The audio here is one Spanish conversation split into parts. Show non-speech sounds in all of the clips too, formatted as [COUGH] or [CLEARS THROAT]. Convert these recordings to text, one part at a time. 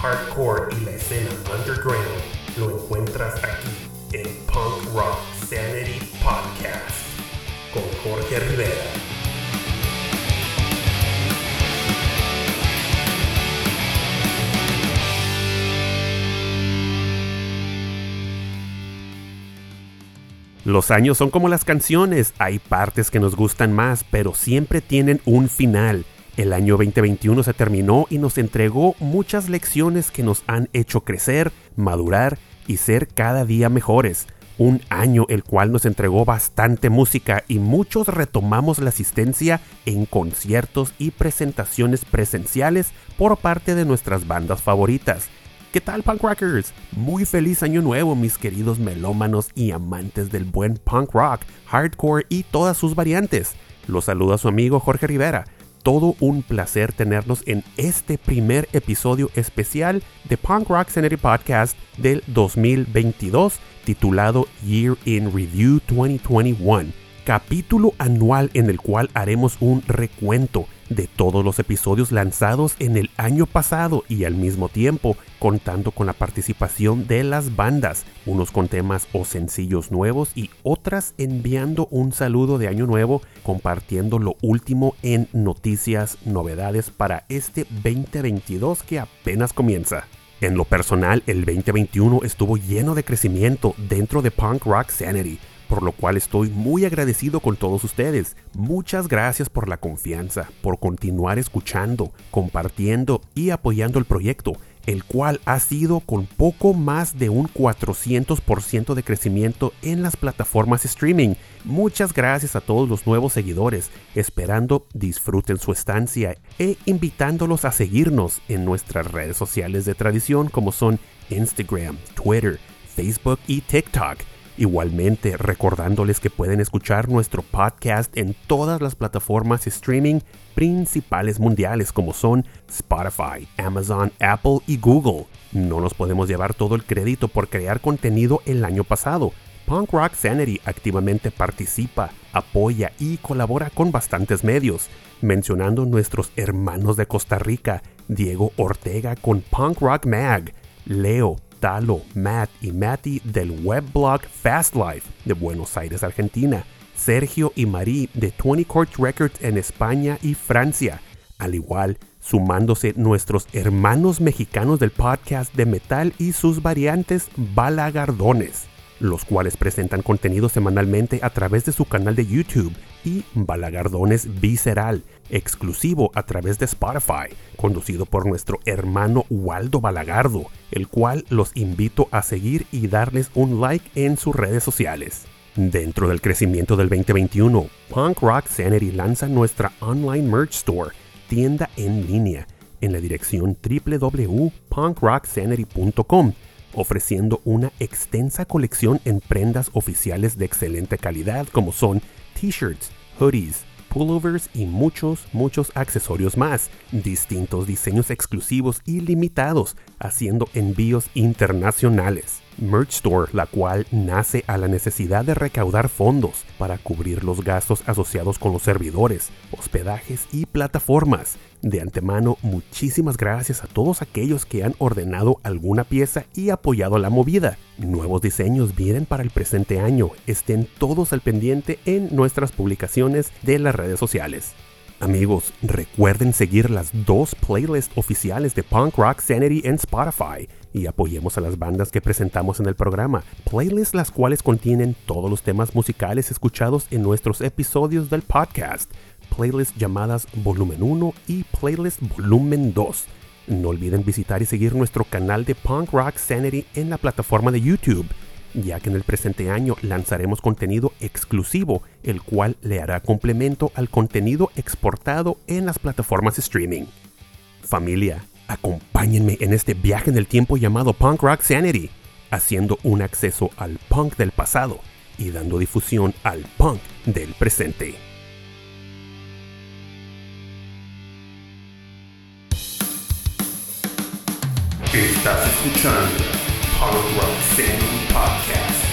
hardcore y la escena underground lo encuentras aquí en Punk Rock Sanity Podcast con Jorge Rivera. Los años son como las canciones, hay partes que nos gustan más, pero siempre tienen un final. El año 2021 se terminó y nos entregó muchas lecciones que nos han hecho crecer, madurar y ser cada día mejores. Un año el cual nos entregó bastante música y muchos retomamos la asistencia en conciertos y presentaciones presenciales por parte de nuestras bandas favoritas. ¿Qué tal, punk rockers? Muy feliz año nuevo, mis queridos melómanos y amantes del buen punk rock, hardcore y todas sus variantes. Los saluda su amigo Jorge Rivera. Todo un placer tenernos en este primer episodio especial de Punk Rock Sanity Podcast del 2022, titulado Year in Review 2021 capítulo anual en el cual haremos un recuento de todos los episodios lanzados en el año pasado y al mismo tiempo contando con la participación de las bandas, unos con temas o sencillos nuevos y otras enviando un saludo de año nuevo compartiendo lo último en noticias, novedades para este 2022 que apenas comienza. En lo personal, el 2021 estuvo lleno de crecimiento dentro de Punk Rock Sanity por lo cual estoy muy agradecido con todos ustedes. Muchas gracias por la confianza, por continuar escuchando, compartiendo y apoyando el proyecto, el cual ha sido con poco más de un 400% de crecimiento en las plataformas streaming. Muchas gracias a todos los nuevos seguidores, esperando disfruten su estancia e invitándolos a seguirnos en nuestras redes sociales de tradición como son Instagram, Twitter, Facebook y TikTok. Igualmente, recordándoles que pueden escuchar nuestro podcast en todas las plataformas streaming principales mundiales como son Spotify, Amazon, Apple y Google. No nos podemos llevar todo el crédito por crear contenido el año pasado. Punk Rock Sanity activamente participa, apoya y colabora con bastantes medios, mencionando nuestros hermanos de Costa Rica, Diego Ortega con Punk Rock Mag, Leo Talo, Matt y Matty del webblog Fast Life de Buenos Aires, Argentina, Sergio y Marie de 20 Court Records en España y Francia, al igual sumándose nuestros hermanos mexicanos del podcast de metal y sus variantes Balagardones, los cuales presentan contenido semanalmente a través de su canal de YouTube y Balagardones Visceral, exclusivo a través de Spotify, conducido por nuestro hermano Waldo Balagardo, el cual los invito a seguir y darles un like en sus redes sociales. Dentro del crecimiento del 2021, Punk Rock Sanity lanza nuestra online merch store, tienda en línea, en la dirección www.punkrocksanity.com, ofreciendo una extensa colección en prendas oficiales de excelente calidad como son t-shirts, hoodies, pullovers y muchos, muchos accesorios más, distintos diseños exclusivos y limitados, haciendo envíos internacionales. Merch Store, la cual nace a la necesidad de recaudar fondos para cubrir los gastos asociados con los servidores, hospedajes y plataformas. De antemano, muchísimas gracias a todos aquellos que han ordenado alguna pieza y apoyado la movida. Nuevos diseños vienen para el presente año. Estén todos al pendiente en nuestras publicaciones de las redes sociales. Amigos, recuerden seguir las dos playlists oficiales de Punk Rock Sanity en Spotify y apoyemos a las bandas que presentamos en el programa. Playlists las cuales contienen todos los temas musicales escuchados en nuestros episodios del podcast. Playlists llamadas Volumen 1 y Playlist Volumen 2. No olviden visitar y seguir nuestro canal de Punk Rock Sanity en la plataforma de YouTube ya que en el presente año lanzaremos contenido exclusivo, el cual le hará complemento al contenido exportado en las plataformas streaming. Familia, acompáñenme en este viaje en el tiempo llamado Punk Rock Sanity, haciendo un acceso al punk del pasado y dando difusión al punk del presente. Estás escuchando Sanity Podcast.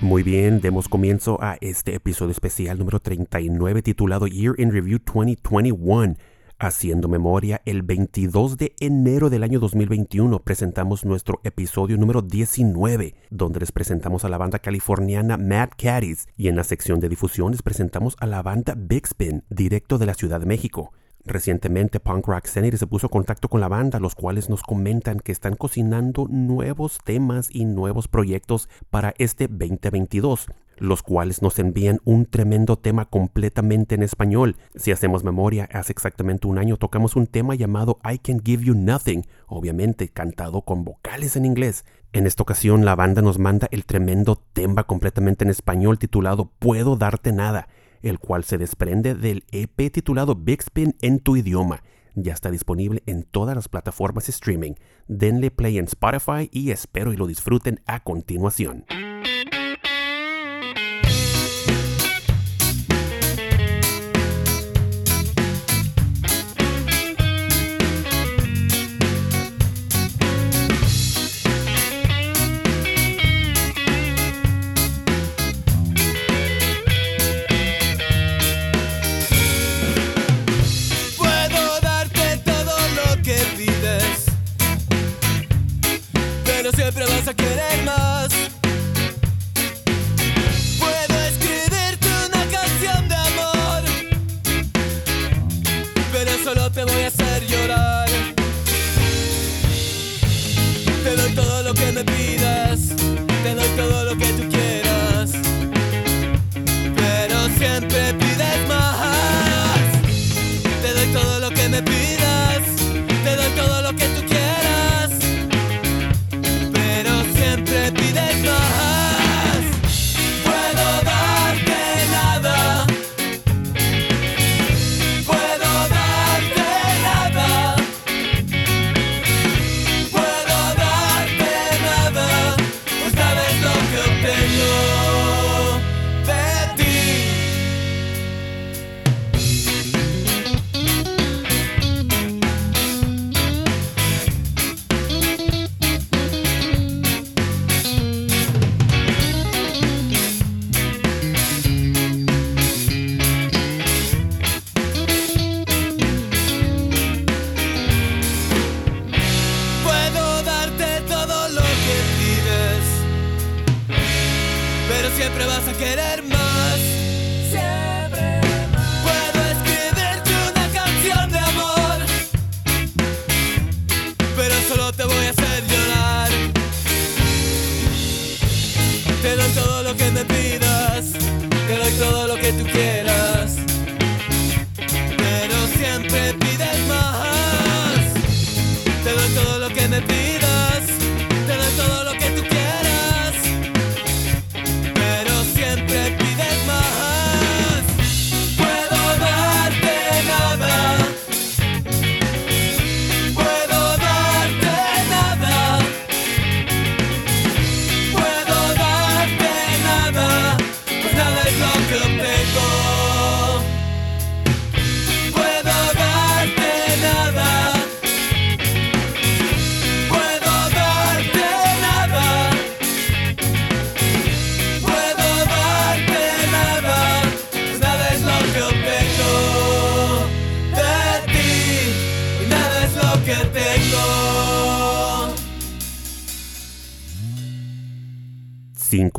Muy bien, demos comienzo a este episodio especial número 39 titulado Year in Review 2021. Haciendo memoria, el 22 de enero del año 2021 presentamos nuestro episodio número 19, donde les presentamos a la banda californiana Mad Caddies y en la sección de difusiones presentamos a la banda Big Spin, directo de la Ciudad de México. Recientemente Punk Rock Sanity se puso en contacto con la banda, los cuales nos comentan que están cocinando nuevos temas y nuevos proyectos para este 2022 los cuales nos envían un tremendo tema completamente en español. Si hacemos memoria, hace exactamente un año tocamos un tema llamado I Can Give You Nothing, obviamente cantado con vocales en inglés. En esta ocasión la banda nos manda el tremendo tema completamente en español titulado Puedo darte nada, el cual se desprende del EP titulado Big Spin en tu idioma. Ya está disponible en todas las plataformas streaming. Denle play en Spotify y espero y lo disfruten a continuación.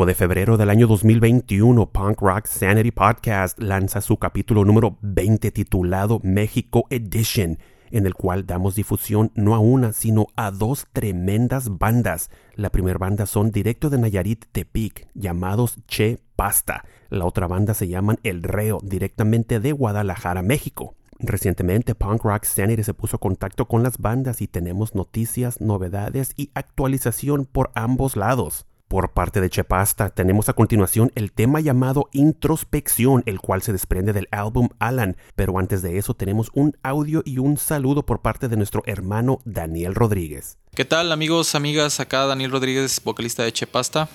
De febrero del año 2021, Punk Rock Sanity Podcast lanza su capítulo número 20 titulado México Edition, en el cual damos difusión no a una, sino a dos tremendas bandas. La primera banda son directo de Nayarit Tepic, llamados Che Pasta. La otra banda se llaman El Reo, directamente de Guadalajara, México. Recientemente Punk Rock Sanity se puso en contacto con las bandas y tenemos noticias, novedades y actualización por ambos lados. Por parte de Chepasta tenemos a continuación el tema llamado Introspección, el cual se desprende del álbum Alan, pero antes de eso tenemos un audio y un saludo por parte de nuestro hermano Daniel Rodríguez. ¿Qué tal amigos, amigas? Acá Daniel Rodríguez, vocalista de Chepasta.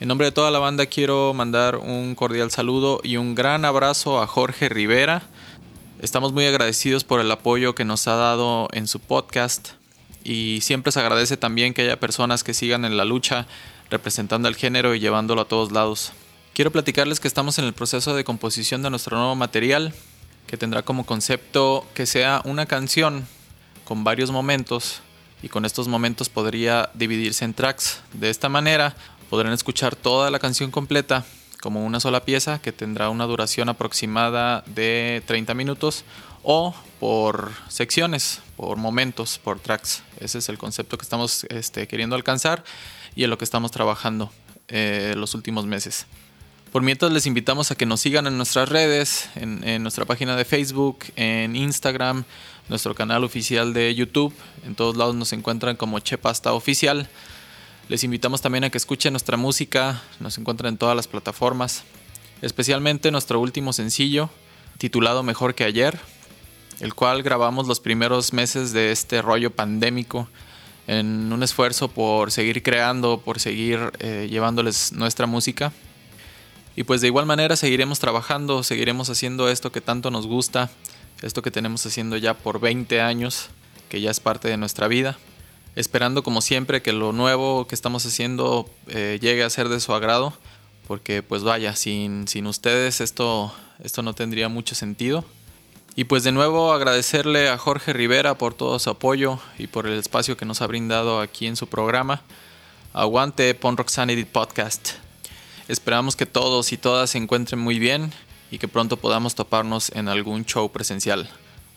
En nombre de toda la banda quiero mandar un cordial saludo y un gran abrazo a Jorge Rivera. Estamos muy agradecidos por el apoyo que nos ha dado en su podcast y siempre se agradece también que haya personas que sigan en la lucha representando al género y llevándolo a todos lados. Quiero platicarles que estamos en el proceso de composición de nuestro nuevo material, que tendrá como concepto que sea una canción con varios momentos y con estos momentos podría dividirse en tracks. De esta manera podrán escuchar toda la canción completa como una sola pieza que tendrá una duración aproximada de 30 minutos o por secciones, por momentos, por tracks. Ese es el concepto que estamos este, queriendo alcanzar y en lo que estamos trabajando eh, los últimos meses. Por mientras les invitamos a que nos sigan en nuestras redes, en, en, nuestra página de Facebook, en Instagram, nuestro canal oficial de YouTube. En todos lados nos encuentran como Chepasta Oficial. Les invitamos también a que escuchen nuestra música, nos encuentran en todas las plataformas, especialmente nuestro último sencillo, titulado Mejor que ayer, el cual grabamos los primeros meses de este rollo pandémico en un esfuerzo por seguir creando, por seguir eh, llevándoles nuestra música. Y pues de igual manera seguiremos trabajando, seguiremos haciendo esto que tanto nos gusta, esto que tenemos haciendo ya por 20 años, que ya es parte de nuestra vida esperando como siempre que lo nuevo que estamos haciendo eh, llegue a ser de su agrado, porque pues vaya, sin, sin ustedes esto, esto no tendría mucho sentido. Y pues de nuevo agradecerle a Jorge Rivera por todo su apoyo y por el espacio que nos ha brindado aquí en su programa. Aguante Pon Podcast. Esperamos que todos y todas se encuentren muy bien y que pronto podamos toparnos en algún show presencial.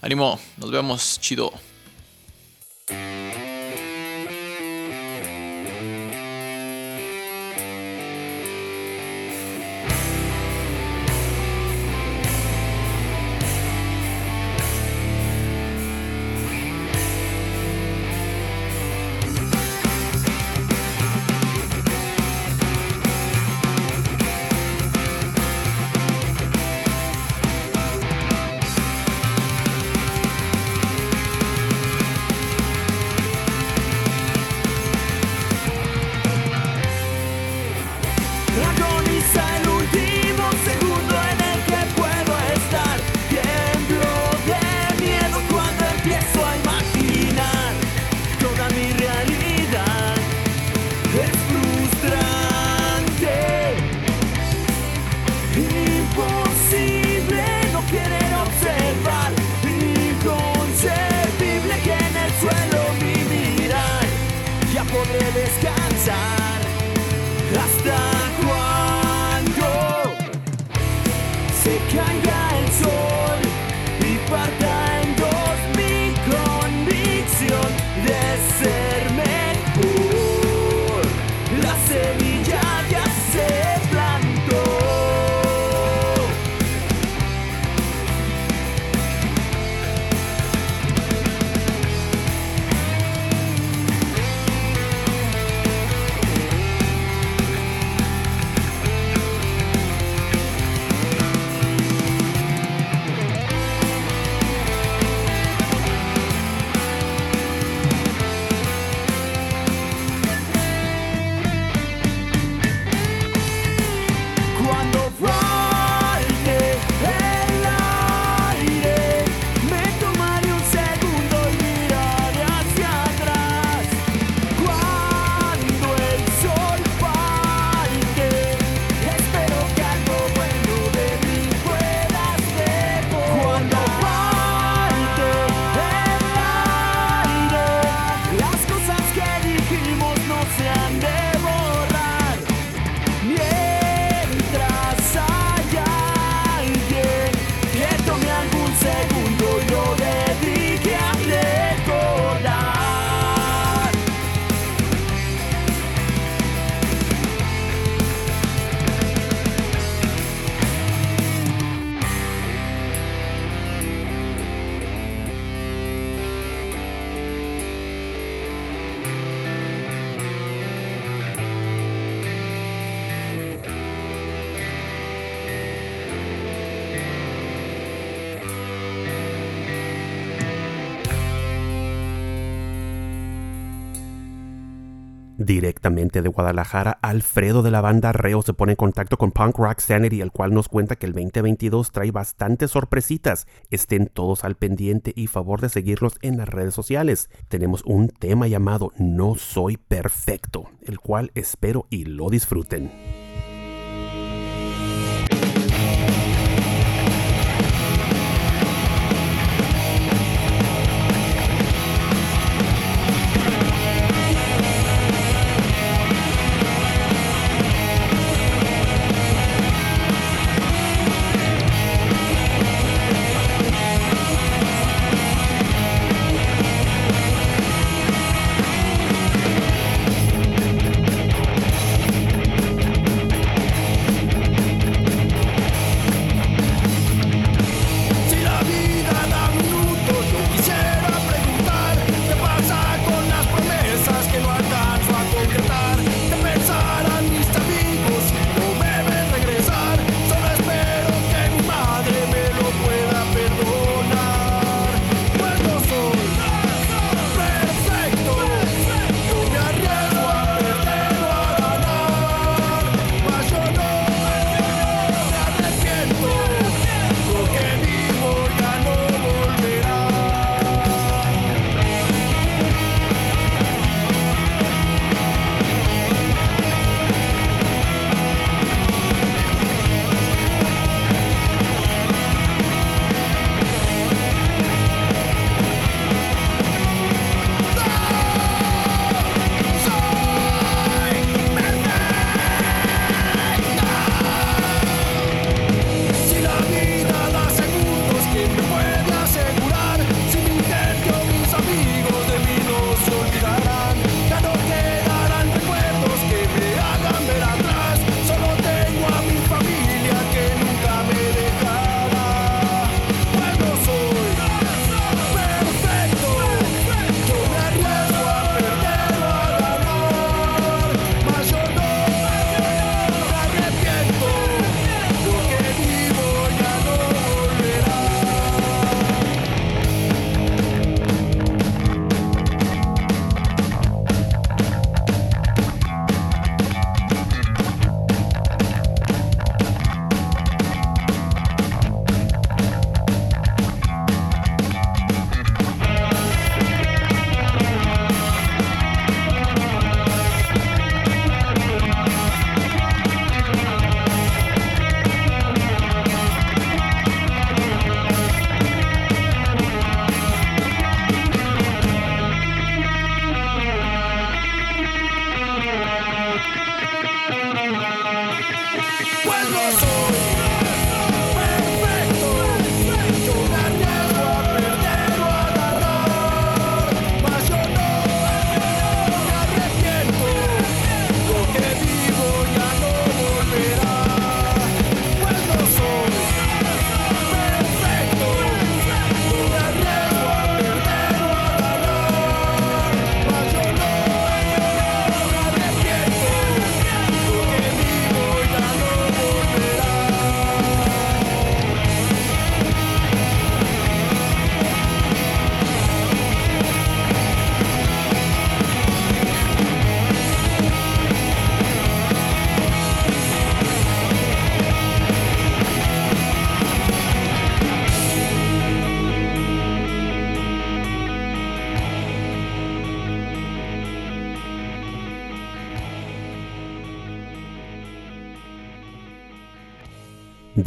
Ánimo, nos vemos, chido. Directamente de Guadalajara, Alfredo de la banda Reo se pone en contacto con Punk Rock Sanity, el cual nos cuenta que el 2022 trae bastantes sorpresitas. Estén todos al pendiente y favor de seguirlos en las redes sociales. Tenemos un tema llamado No Soy Perfecto, el cual espero y lo disfruten.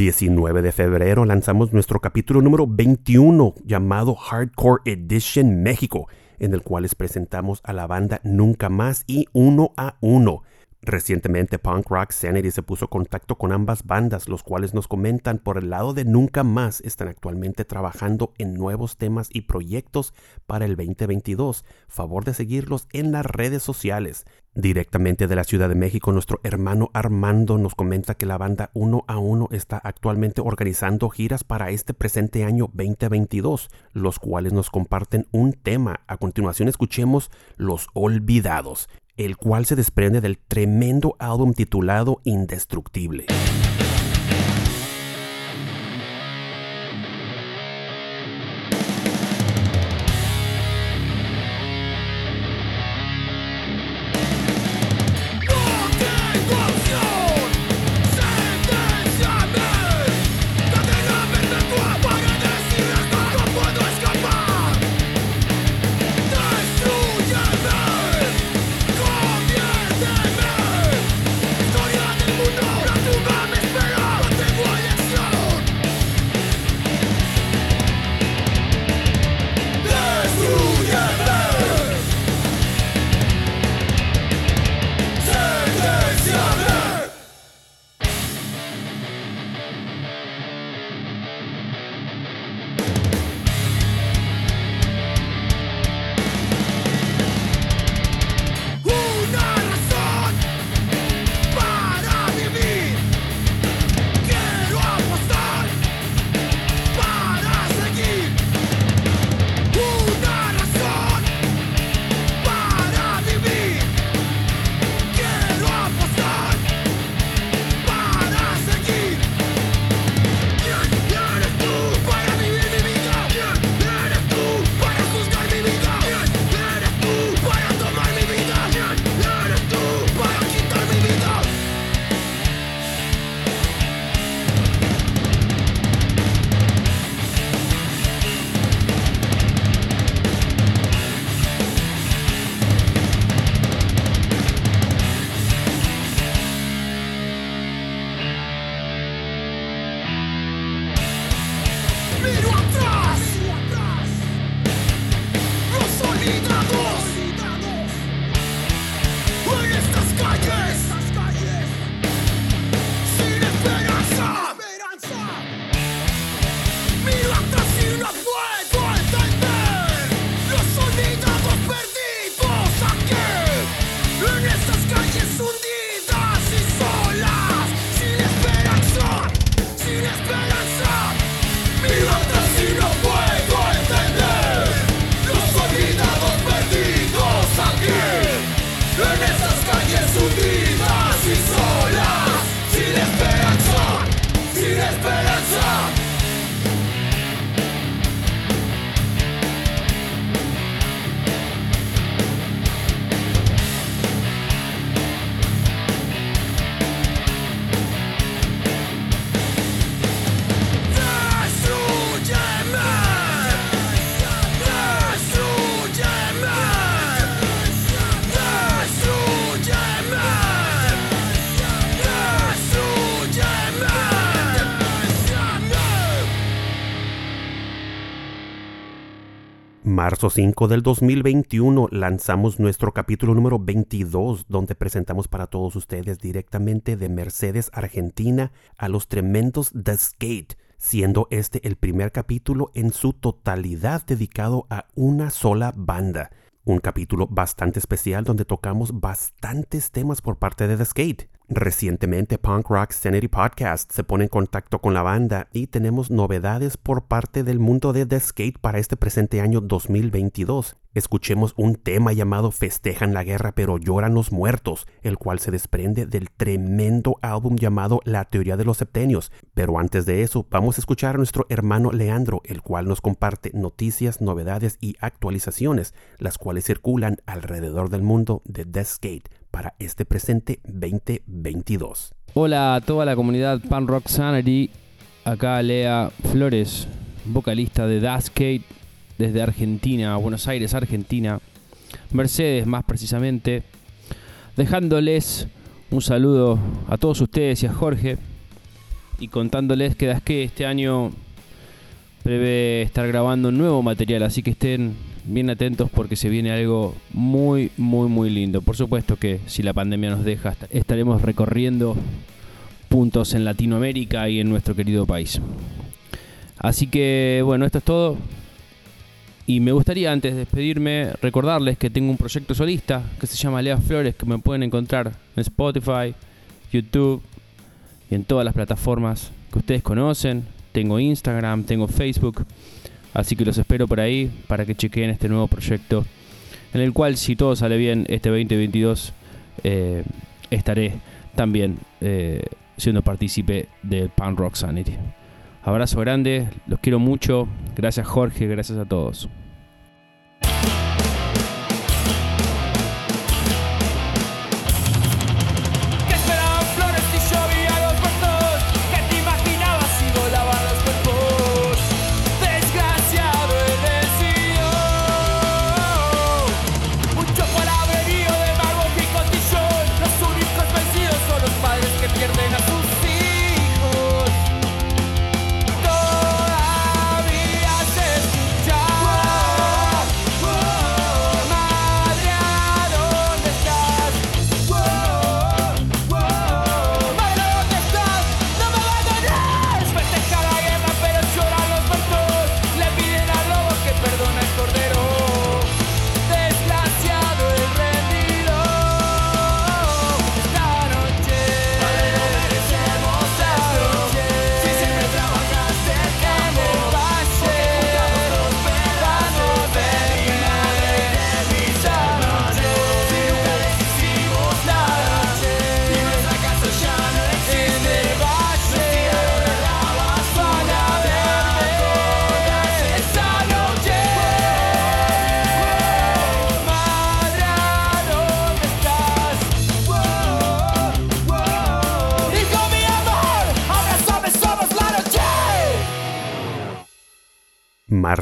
...19 de febrero lanzamos nuestro capítulo número 21 llamado Hardcore Edition México, en el cual les presentamos a la banda Nunca Más y Uno a Uno. Recientemente Punk Rock Sanity se puso en contacto con ambas bandas, los cuales nos comentan por el lado de Nunca Más están actualmente trabajando en nuevos temas y proyectos para el 2022. Favor de seguirlos en las redes sociales. Directamente de la Ciudad de México, nuestro hermano Armando nos comenta que la banda Uno a Uno está actualmente organizando giras para este presente año 2022, los cuales nos comparten un tema. A continuación escuchemos Los Olvidados el cual se desprende del tremendo álbum titulado Indestructible. Marzo 5 del 2021 lanzamos nuestro capítulo número 22 donde presentamos para todos ustedes directamente de Mercedes, Argentina a los tremendos The Skate, siendo este el primer capítulo en su totalidad dedicado a una sola banda. Un capítulo bastante especial donde tocamos bastantes temas por parte de The Skate. Recientemente Punk Rock Sanity Podcast se pone en contacto con la banda y tenemos novedades por parte del mundo de The Skate para este presente año 2022. Escuchemos un tema llamado Festejan la guerra pero lloran los muertos, el cual se desprende del tremendo álbum llamado La teoría de los septenios. Pero antes de eso, vamos a escuchar a nuestro hermano Leandro, el cual nos comparte noticias, novedades y actualizaciones, las cuales circulan alrededor del mundo de Skate para este presente 2022. Hola a toda la comunidad Pan Rock Sanity. Acá Lea Flores, vocalista de Skate desde Argentina, Buenos Aires, Argentina. Mercedes, más precisamente. Dejándoles un saludo a todos ustedes y a Jorge. Y contándoles que Skate este año prevé estar grabando nuevo material, así que estén bien atentos porque se viene algo muy, muy, muy lindo. Por supuesto que si la pandemia nos deja, estaremos recorriendo puntos en Latinoamérica y en nuestro querido país. Así que bueno, esto es todo. Y me gustaría antes de despedirme recordarles que tengo un proyecto solista que se llama Lea Flores que me pueden encontrar en Spotify, YouTube y en todas las plataformas que ustedes conocen. Tengo Instagram, tengo Facebook. Así que los espero por ahí para que chequeen este nuevo proyecto. En el cual, si todo sale bien, este 2022 eh, estaré también eh, siendo partícipe del Pan Rock Sanity. Abrazo grande, los quiero mucho. Gracias Jorge, gracias a todos.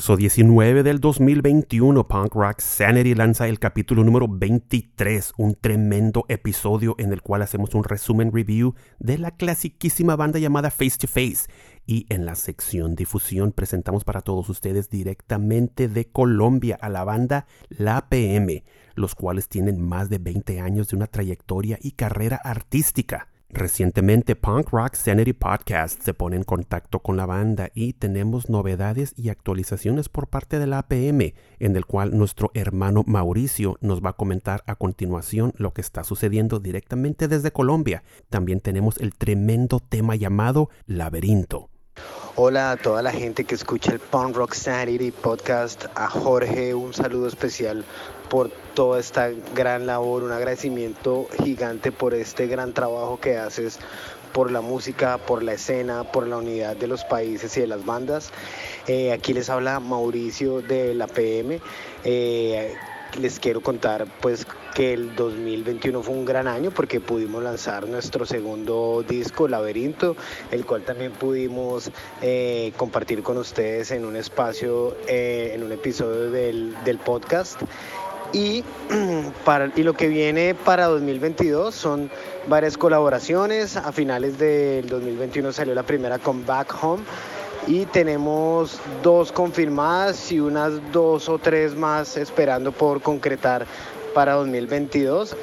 Marzo 19 del 2021, Punk Rock Sanity lanza el capítulo número 23, un tremendo episodio en el cual hacemos un resumen review de la clasiquísima banda llamada Face to Face. Y en la sección difusión presentamos para todos ustedes directamente de Colombia a la banda La PM, los cuales tienen más de 20 años de una trayectoria y carrera artística. Recientemente Punk Rock Sanity Podcast se pone en contacto con la banda y tenemos novedades y actualizaciones por parte de la APM, en el cual nuestro hermano Mauricio nos va a comentar a continuación lo que está sucediendo directamente desde Colombia. También tenemos el tremendo tema llamado Laberinto. Hola a toda la gente que escucha el Punk Rock Sanity Podcast, a Jorge un saludo especial por toda esta gran labor, un agradecimiento gigante por este gran trabajo que haces por la música, por la escena, por la unidad de los países y de las bandas. Eh, aquí les habla Mauricio de la PM. Eh, les quiero contar pues que el 2021 fue un gran año porque pudimos lanzar nuestro segundo disco, Laberinto, el cual también pudimos eh, compartir con ustedes en un espacio, eh, en un episodio del, del podcast. Y, [CLEARS THROAT] para, y lo que viene para 2022 son varias colaboraciones. A finales del 2021 salió la primera con Back Home y tenemos dos confirmadas y unas dos o tres más esperando por concretar para 2022.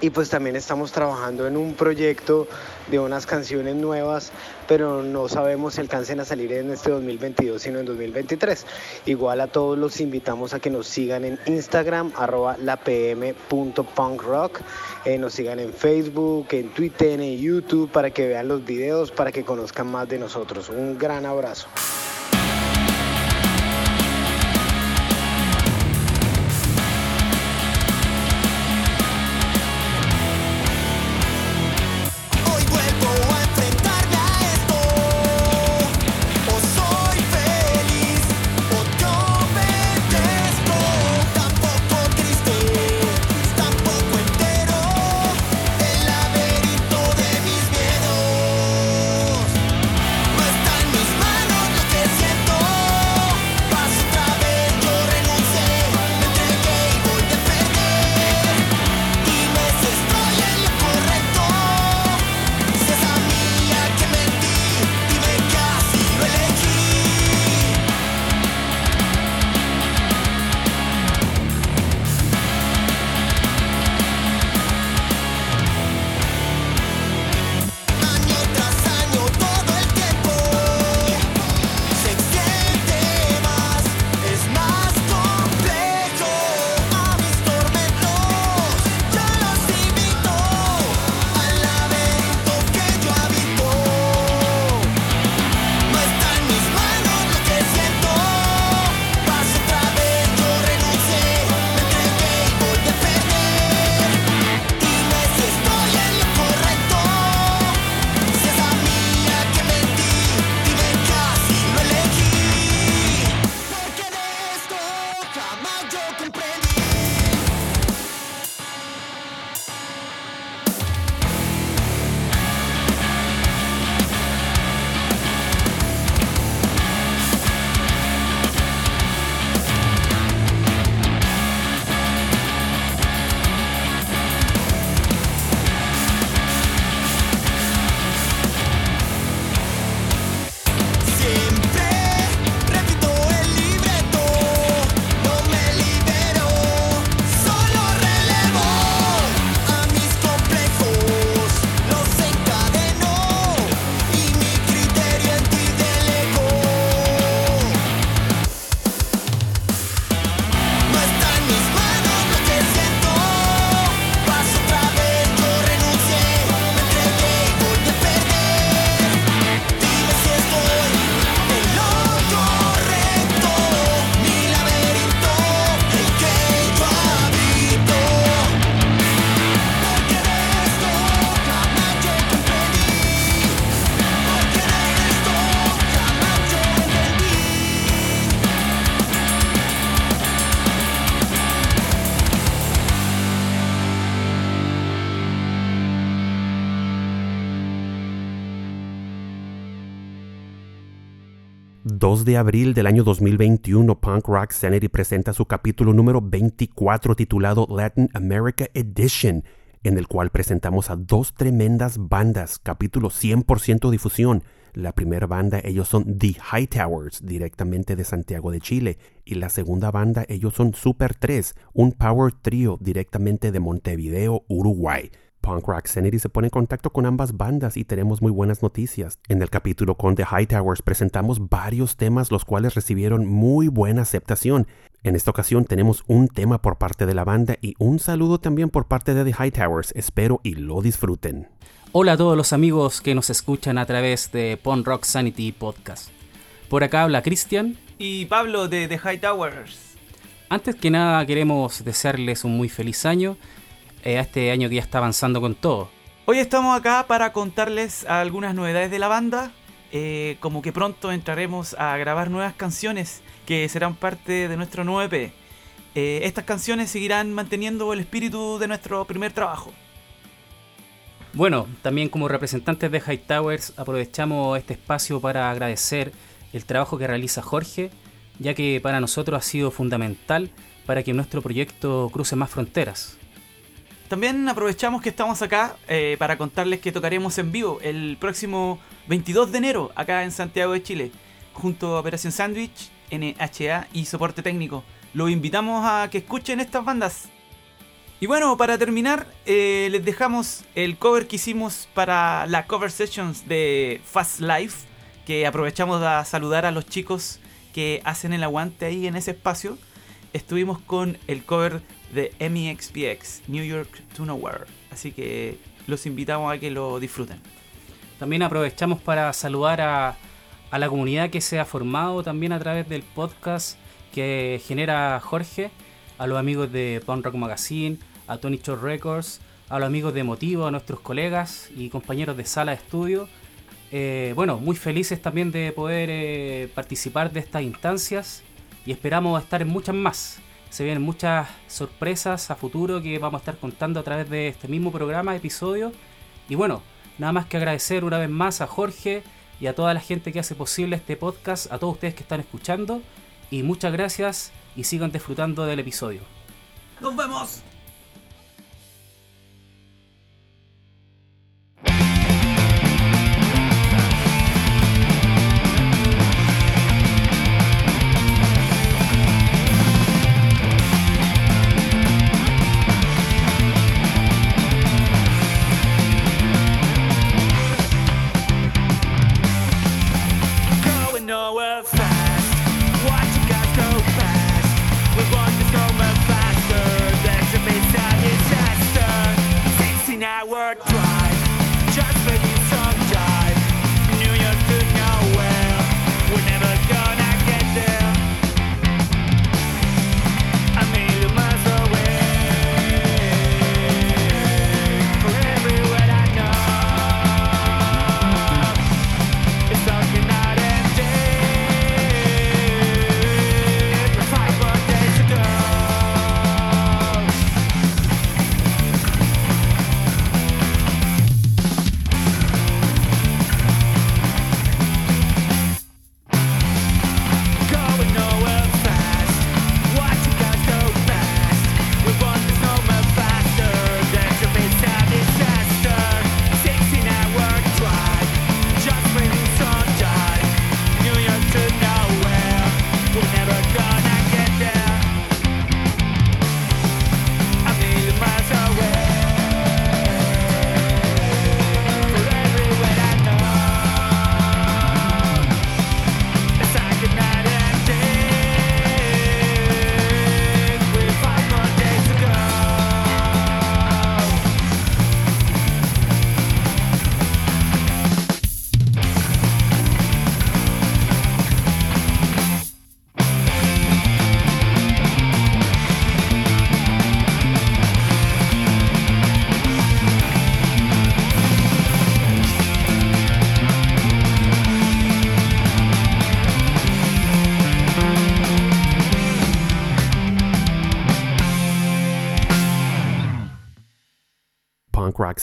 Y pues también estamos trabajando en un proyecto de unas canciones nuevas, pero no sabemos si alcancen a salir en este 2022, sino en 2023. Igual a todos los invitamos a que nos sigan en Instagram, arroba lapm.punkrock, eh, nos sigan en Facebook, en Twitter, en YouTube, para que vean los videos, para que conozcan más de nosotros. Un gran abrazo. ...2 de abril del año 2021, Punk Rock Sanity presenta su capítulo número 24 titulado Latin America Edition, en el cual presentamos a dos tremendas bandas, capítulo 100% difusión. La primera banda, ellos son The Hightowers, directamente de Santiago de Chile. Y la segunda banda, ellos son Super 3, un power trio directamente de Montevideo, Uruguay. Punk Rock Sanity se pone en contacto con ambas bandas y tenemos muy buenas noticias. En el capítulo con The Hightowers presentamos varios temas los cuales recibieron muy buena aceptación. En esta ocasión tenemos un tema por parte de la banda y un saludo también por parte de The Hightowers. Espero y lo disfruten. Hola a todos los amigos que nos escuchan a través de Pon Rock Sanity Podcast. Por acá habla Cristian. Y Pablo de The High Towers. Antes que nada queremos desearles un muy feliz año eh, a este año que ya está avanzando con todo. Hoy estamos acá para contarles algunas novedades de la banda. eh, como que pronto entraremos a grabar nuevas canciones que serán parte de nuestro nuevo EP. Eh, estas canciones seguirán manteniendo el espíritu de nuestro primer trabajo. Bueno, también como representantes de High Towers aprovechamos este espacio para agradecer el trabajo que realiza Jorge, ya que para nosotros ha sido fundamental para que nuestro proyecto cruce más fronteras. También aprovechamos que estamos acá eh, para contarles que tocaremos en vivo el próximo 22 de enero acá en Santiago de Chile, junto a Operación Sandwich, NHA y Soporte Técnico. Los invitamos a que escuchen estas bandas. Y bueno, para terminar, eh, les dejamos el cover que hicimos para la cover sessions de Fast Life, que aprovechamos a saludar a los chicos que hacen el aguante ahí en ese espacio. Estuvimos con el cover de MEXPX, New York to. Así que los invitamos a que lo disfruten. También aprovechamos para saludar a, la comunidad que se ha formado también a través del podcast que genera Jorge, a los amigos de Punk Rock Magazine, a Tony Short Records, a los amigos de Motivo, a nuestros colegas y compañeros de sala de estudio. Eh, bueno, muy felices también de poder eh, participar de estas instancias y esperamos estar en muchas más. Se vienen muchas sorpresas a futuro que vamos a estar contando a través de este mismo programa, episodio. Y bueno, nada más que agradecer una vez más a Jorge y a toda la gente que hace posible este podcast, a todos ustedes que están escuchando. Y muchas gracias y sigan disfrutando del episodio. ¡Nos vemos!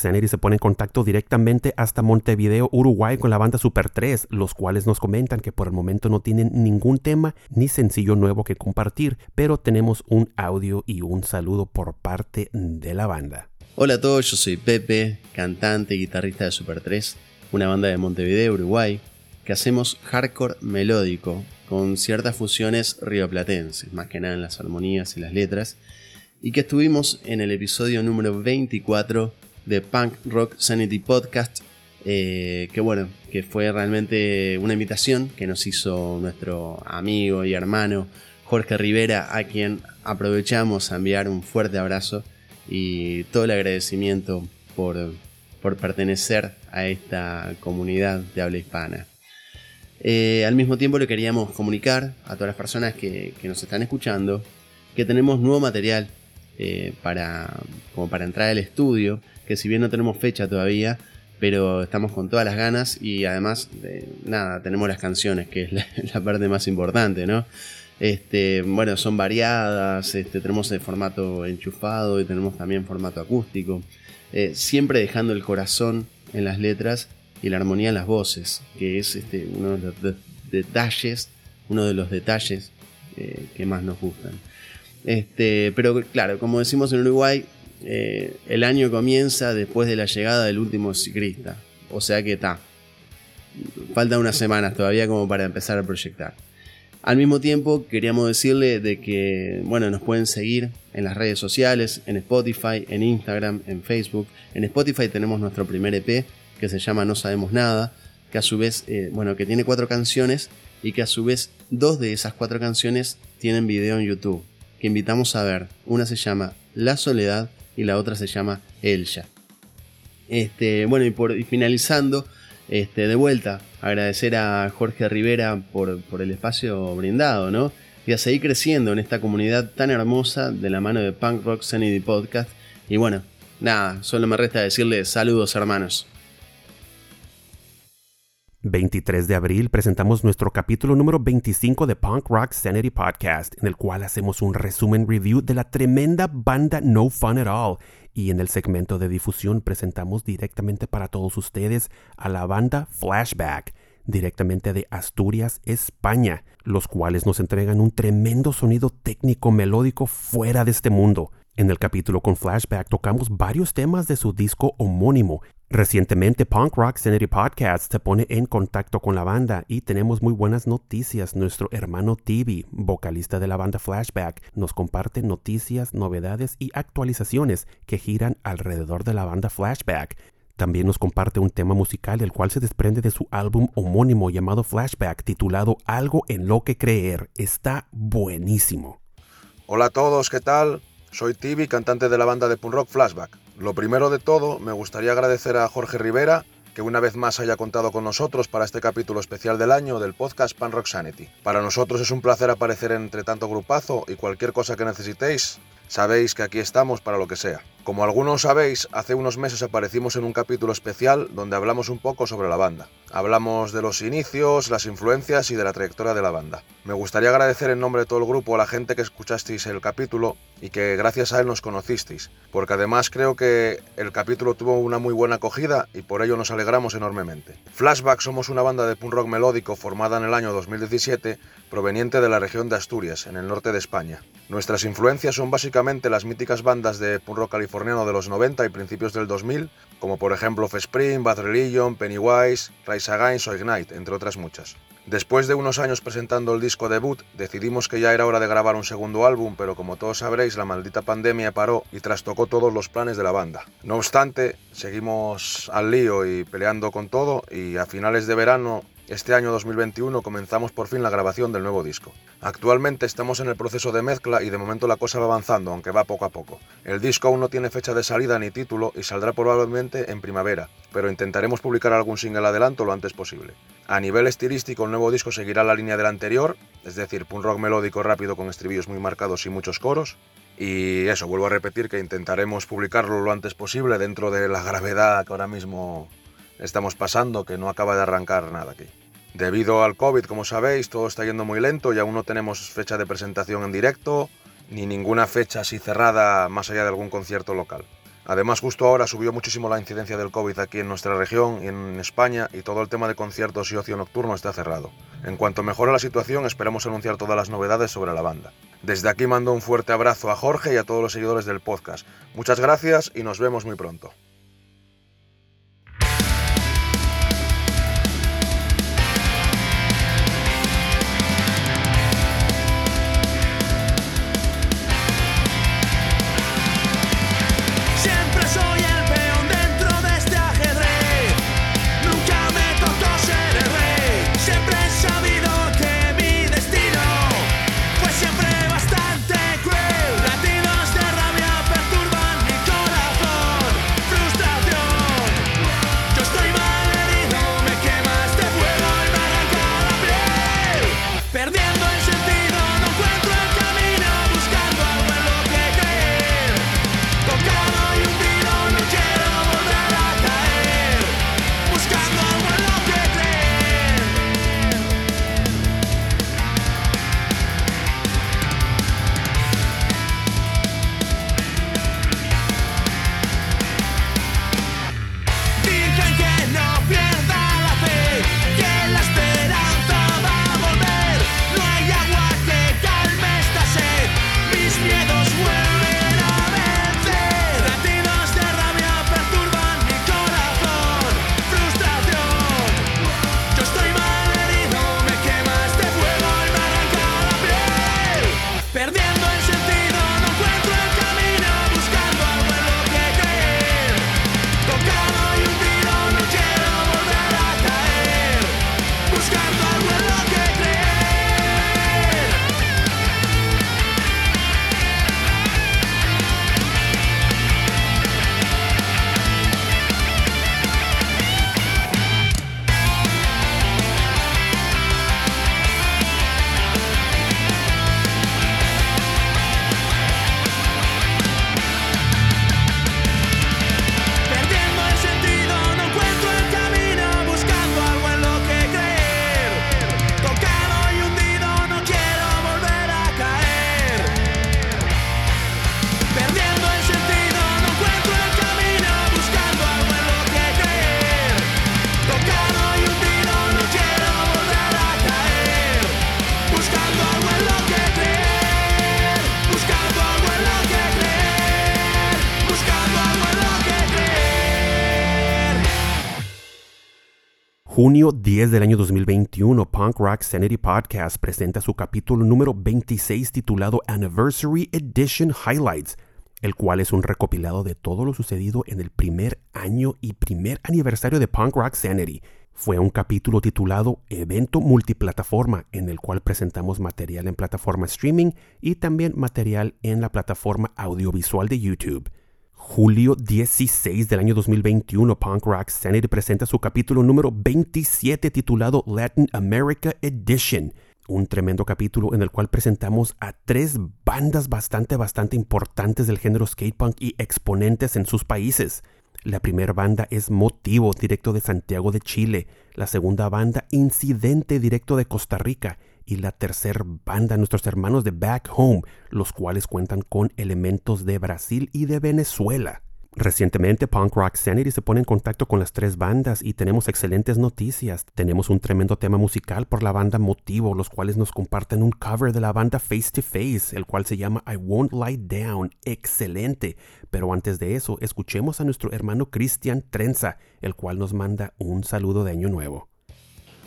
Sanity se pone en contacto directamente hasta Montevideo, Uruguay con la banda Super 3, los cuales nos comentan que por el momento no tienen ningún tema ni sencillo nuevo que compartir, pero tenemos un audio y un saludo por parte de la banda. Hola a todos, yo soy Pepe, cantante y guitarrista de Super 3, una banda de Montevideo, Uruguay, que hacemos hardcore melódico con ciertas fusiones rioplatenses, más que nada en las armonías y las letras, y que estuvimos en el episodio número 24 de Punk Rock Sanity Podcast, eh, que bueno, que fue realmente una invitación que nos hizo nuestro amigo y hermano Jorge Rivera, a quien aprovechamos a enviar un fuerte abrazo y todo el agradecimiento por, por pertenecer a esta comunidad de habla hispana. Eh, al mismo tiempo le queríamos comunicar a todas las personas que, que nos están escuchando que tenemos nuevo material eh, para, como para entrar al estudio, que si bien no tenemos fecha todavía, pero estamos con todas las ganas y además, nada, tenemos las canciones, que es [LAUGHS] la, parte más importante, ¿no? Este, bueno, son variadas, este, tenemos el formato enchufado y tenemos también formato acústico, eh, siempre dejando el corazón en las letras y la armonía en las voces, que es este, uno de los de- detalles, uno de los detalles eh, que más nos gustan. Este, pero claro, como decimos en Uruguay, eh, el año comienza después de la llegada del último ciclista, o sea que está, faltan unas semanas todavía como para empezar a proyectar. Al mismo tiempo, queríamos decirle de que, bueno, nos pueden seguir en las redes sociales, en Spotify, en Instagram, en Facebook. En Spotify tenemos nuestro primer EP que se llama No Sabemos Nada, que a su vez, eh, bueno, que tiene cuatro canciones y que a su vez dos de esas cuatro canciones tienen video en YouTube, que invitamos a ver. Una se llama La Soledad y la otra se llama Elja. Este, bueno, y, por, finalizando, este, de vuelta, agradecer a Jorge Rivera por, por el espacio brindado, ¿no? Y a seguir creciendo en esta comunidad tan hermosa de la mano de Punk Rock Sanity Podcast. Y bueno, nada, solo me resta decirle saludos hermanos. 23 de abril presentamos nuestro capítulo número 25 de Punk Rock Sanity Podcast, en el cual hacemos un resumen review de la tremenda banda No Fun at All. Y en el segmento de difusión presentamos directamente para todos ustedes a la banda Flashback, directamente de Asturias, España, los cuales nos entregan un tremendo sonido técnico melódico fuera de este mundo. En el capítulo con Flashback tocamos varios temas de su disco homónimo. Recientemente Punk Rock Sanity Podcast se pone en contacto con la banda y tenemos muy buenas noticias. Nuestro hermano Tibi, vocalista de la banda Flashback, nos comparte noticias, novedades y actualizaciones que giran alrededor de la banda Flashback. También nos comparte un tema musical el cual se desprende de su álbum homónimo llamado Flashback titulado Algo en lo que creer. Está buenísimo. Hola a todos, ¿qué tal? Soy Tibi, cantante de la banda de punk rock Flashback. Lo primero de todo, me gustaría agradecer a Jorge Rivera que una vez más haya contado con nosotros para este capítulo especial del año del podcast Pan Rock Sanity. Para nosotros es un placer aparecer entre tanto grupazo y cualquier cosa que necesitéis, sabéis que aquí estamos para lo que sea. Como algunos sabéis, hace unos meses aparecimos en un capítulo especial donde hablamos un poco sobre la banda. Hablamos de los inicios, las influencias y de la trayectoria de la banda. Me gustaría agradecer en nombre de todo el grupo a la gente que escuchasteis el capítulo y que gracias a él nos conocisteis, porque además creo que el capítulo tuvo una muy buena acogida y por ello nos alegramos enormemente. Flashback somos una banda de punk rock melódico formada en el año 2017 proveniente de la región de Asturias, en el norte de España. Nuestras influencias son básicamente las míticas bandas de punk rock californiano de los 90 y principios del 2000, como por ejemplo Offspring, Bad Religion, Pennywise, Rise Against o Ignite, entre otras muchas. Después de unos años presentando el disco debut, decidimos que ya era hora de grabar un segundo álbum, pero como todos sabréis, la maldita pandemia paró y trastocó todos los planes de la banda. No obstante, seguimos al lío y peleando con todo y a finales de verano este año 2021 comenzamos por fin la grabación del nuevo disco. Actualmente estamos en el proceso de mezcla y de momento la cosa va avanzando, aunque va poco a poco. El disco aún no tiene fecha de salida ni título y saldrá probablemente en primavera, pero intentaremos publicar algún single adelanto lo antes posible. A nivel estilístico el nuevo disco seguirá la línea del anterior, es decir, punk rock melódico rápido con estribillos muy marcados y muchos coros. Y eso, vuelvo a repetir que intentaremos publicarlo lo antes posible dentro de la gravedad que ahora mismo estamos pasando, que no acaba de arrancar nada aquí. Debido al COVID, como sabéis, todo está yendo muy lento y aún no tenemos fecha de presentación en directo, ni ninguna fecha así cerrada más allá de algún concierto local. Además, justo ahora subió muchísimo la incidencia del COVID aquí en nuestra región y en España y todo el tema de conciertos y ocio nocturno está cerrado. En cuanto mejore la situación, esperamos anunciar todas las novedades sobre la banda. Desde aquí mando un fuerte abrazo a Jorge y a todos los seguidores del podcast. Muchas gracias y nos vemos muy pronto. Junio 10 del año 2021, Punk Rock Sanity Podcast presenta su capítulo número 26 titulado Anniversary Edition Highlights, el cual es un recopilado de todo lo sucedido en el primer año y primer aniversario de Punk Rock Sanity. Fue un capítulo titulado Evento Multiplataforma, en el cual presentamos material en plataforma streaming y también material en la plataforma audiovisual de YouTube. Julio 16 del año 2021, Punk Rock Sanity presenta su capítulo número 27 titulado Latin America Edition. Un tremendo capítulo en el cual presentamos a tres bandas bastante, bastante importantes del género skatepunk y exponentes en sus países. La primera banda es Motivo, directo de Santiago de Chile. La segunda banda, Incidente, directo de Costa Rica. Y la tercera banda, nuestros hermanos de Back Home, los cuales cuentan con elementos de Brasil y de Venezuela. Recientemente Punk Rock Sanity se pone en contacto con las tres bandas y tenemos excelentes noticias. Tenemos un tremendo tema musical por la banda Motivo, los cuales nos comparten un cover de la banda Face to Face, el cual se llama I Won't Lie Down. Excelente. Pero antes de eso, escuchemos a nuestro hermano Cristian Trenza, el cual nos manda un saludo de Año Nuevo.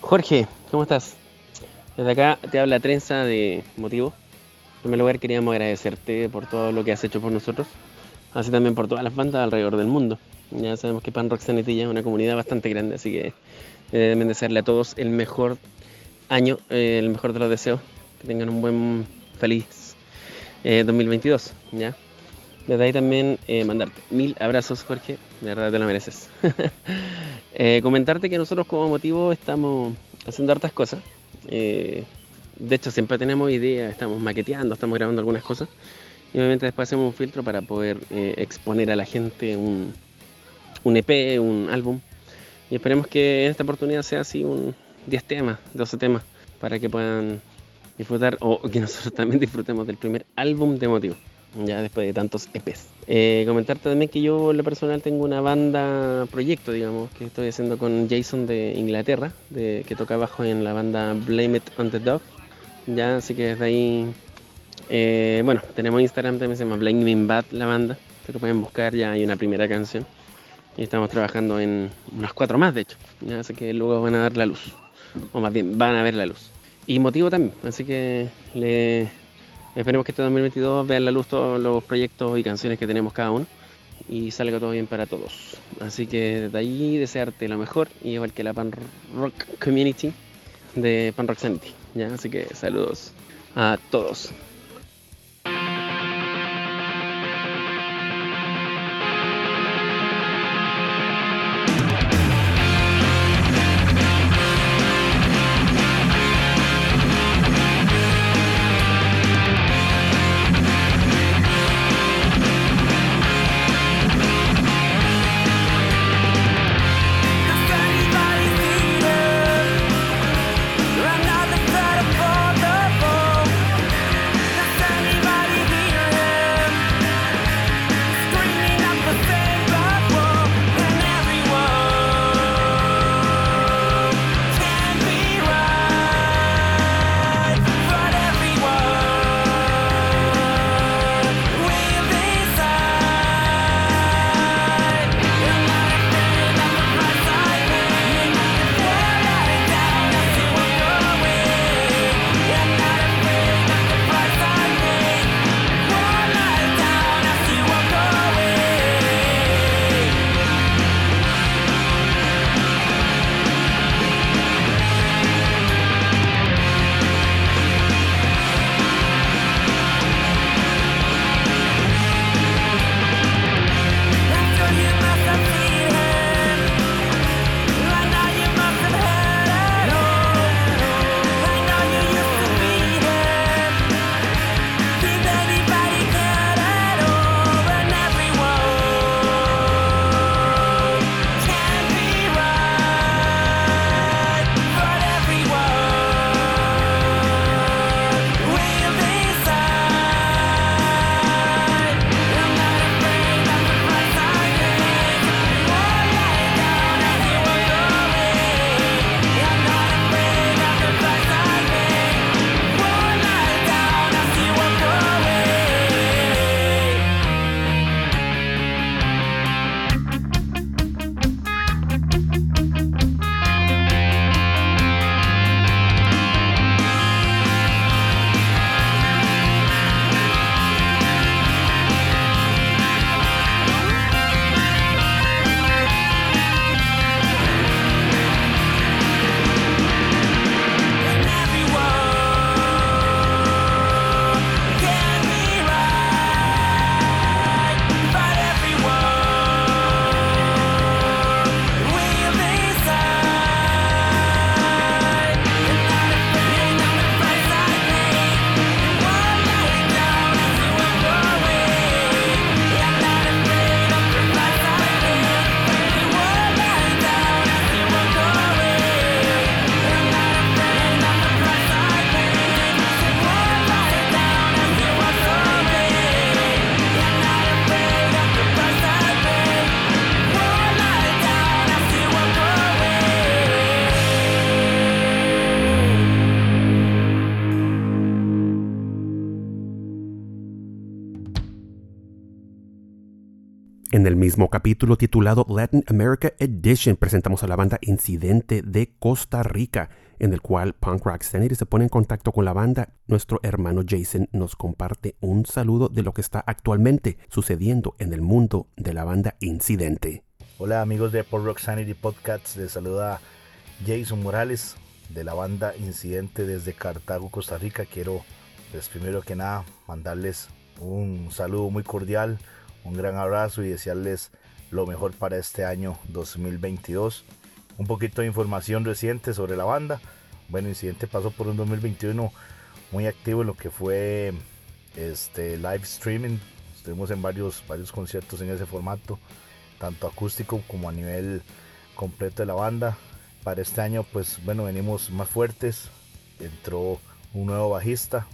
Jorge, ¿cómo estás? Desde acá te habla Trenza de Motivo. En primer lugar queríamos agradecerte por todo lo que has hecho por nosotros, así también por todas las bandas alrededor del mundo. Ya sabemos que Pan Rock Sanity ya es una comunidad bastante grande, así que eh, deben desearle a todos el mejor año, eh, el mejor de los deseos, que tengan un buen, feliz eh, 2022, ¿ya? Desde ahí también eh, mandarte mil abrazos, Jorge, de verdad te lo mereces. [LAUGHS] Comentarte que nosotros como motivo estamos haciendo hartas cosas. Eh, de hecho, siempre tenemos ideas, estamos maqueteando, estamos grabando algunas cosas. Y obviamente después hacemos un filtro para poder eh, exponer a la gente un, un EP, un álbum. Y esperemos que en esta oportunidad sea así un 10 temas, 12 temas, para que puedan disfrutar o que nosotros [LAUGHS] también disfrutemos del primer álbum de motivo, ya después de tantos EPs. Eh, comentarte también que yo en lo personal tengo una banda proyecto, digamos, que estoy haciendo con Jason de Inglaterra, de, que toca bajo en la banda Blame It on the Dog. Ya, así que desde ahí Eh, bueno, tenemos Instagram también, se llama Blaming Bad la banda. Se lo pueden buscar, ya hay una primera canción. Y estamos trabajando en unas cuatro más, de hecho. Ya, así que luego van a dar la luz. O más bien, van a ver la luz. Y motivo también. Así que le... esperemos que este 2022 vean la luz todos los proyectos y canciones que tenemos cada uno. Y salga todo bien para todos. Así que desde ahí desearte lo mejor. Y igual que la Pan Rock Community de Pan Rock Sanity. ¿ya? Así que saludos a todos. El mismo capítulo titulado Latin America Edition presentamos a la banda Incidente de Costa Rica, en el cual Punk Rock Sanity se pone en contacto con la banda. Nuestro hermano Jason nos comparte un saludo de lo que está actualmente sucediendo en el mundo de la banda Incidente. Hola amigos de Punk Rock Sanity Podcasts, les saluda Jason Morales de la banda Incidente desde Cartago, Costa Rica. Quiero, pues primero que nada, mandarles un saludo muy cordial un gran abrazo y desearles lo mejor para este año 2022. Un poquito de información reciente sobre la banda. Bueno, Incidente pasó por un 2021 muy activo en lo que fue este live streaming. Estuvimos en varios, varios conciertos en ese formato, tanto acústico como a nivel completo de la banda. Para este año, pues bueno, venimos más fuertes. Entró un nuevo bajista,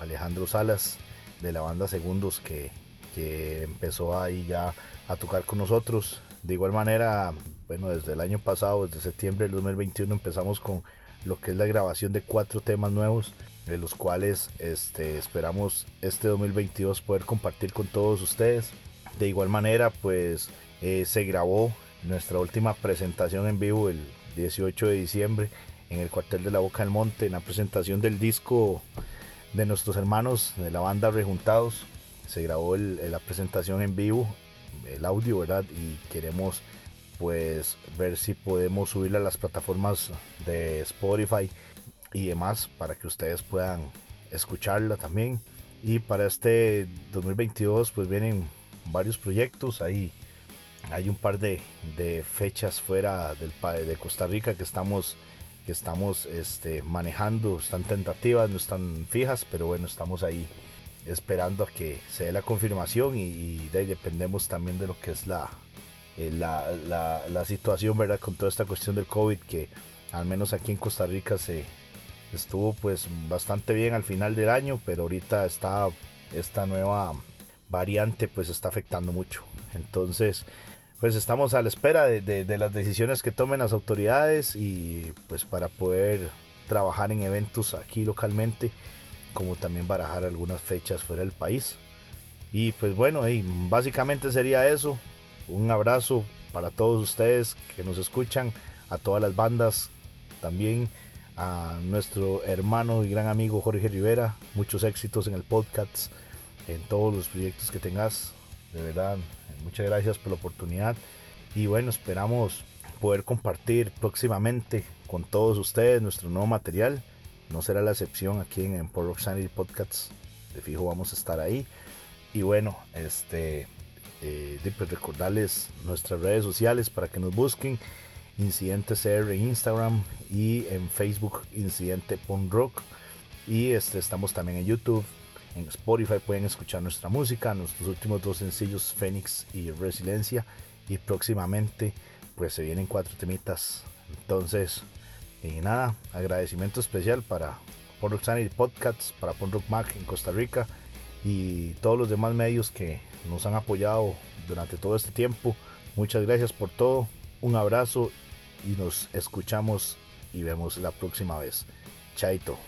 Alejandro Salas, de la banda Segundos, que que empezó ahí ya a tocar con nosotros. De igual manera, bueno, desde el año pasado, desde septiembre del 2021 empezamos con lo que es la grabación de cuatro temas nuevos, de los cuales este, esperamos este 2022 poder compartir con todos ustedes. De igual manera, pues eh, se grabó nuestra última presentación en vivo el 18 de diciembre en el cuartel de la Boca del Monte, en la presentación del disco de nuestros hermanos de la banda Rejuntados. Se grabó el- la presentación en vivo, el audio, ¿verdad? Y queremos pues ver si podemos subirla a las plataformas de Spotify y demás para que ustedes puedan escucharla también. Y para este 2022 pues vienen varios proyectos ahí. Hay un par de, de fechas fuera del, de Costa Rica que estamos, que estamos este, manejando. Están tentativas, no están fijas, pero bueno, estamos ahí esperando a que se dé la confirmación y, de ahí dependemos también de lo que es la, eh, la, la- la situación, ¿verdad? Con toda esta cuestión del COVID que al menos aquí en Costa Rica se estuvo pues bastante bien al final del año, pero ahorita está esta nueva variante pues está afectando mucho. Entonces, pues estamos a la espera de, de- de las decisiones que tomen las autoridades y pues para poder trabajar en eventos aquí localmente, como también barajar algunas fechas fuera del país. Y pues bueno, básicamente sería eso. Un abrazo para todos ustedes que nos escuchan, a todas las bandas, también a nuestro hermano y gran amigo Jorge Rivera. Muchos éxitos en el podcast, en todos los proyectos que tengas. De verdad, muchas gracias por la oportunidad. Y bueno, esperamos poder compartir próximamente con todos ustedes nuestro nuevo material. No será la excepción aquí en, en Rock Sanity Podcasts. De fijo vamos a estar ahí. Y bueno, este eh, pues, recordarles nuestras redes sociales para que nos busquen. Incidente CR en Instagram y en Facebook Incidente Punk Rock. Y este, estamos también en YouTube, en Spotify pueden escuchar nuestra música, nuestros últimos dos sencillos, Fénix y Resiliencia. Y próximamente pues se vienen cuatro temitas. Entonces, y nada, agradecimiento especial para Punk Rock Sanity Podcasts, para Punk Rock Mac en Costa Rica y todos los demás medios que nos han apoyado durante todo este tiempo. Muchas gracias por todo. Un abrazo y nos escuchamos y vemos la próxima vez. Chaito.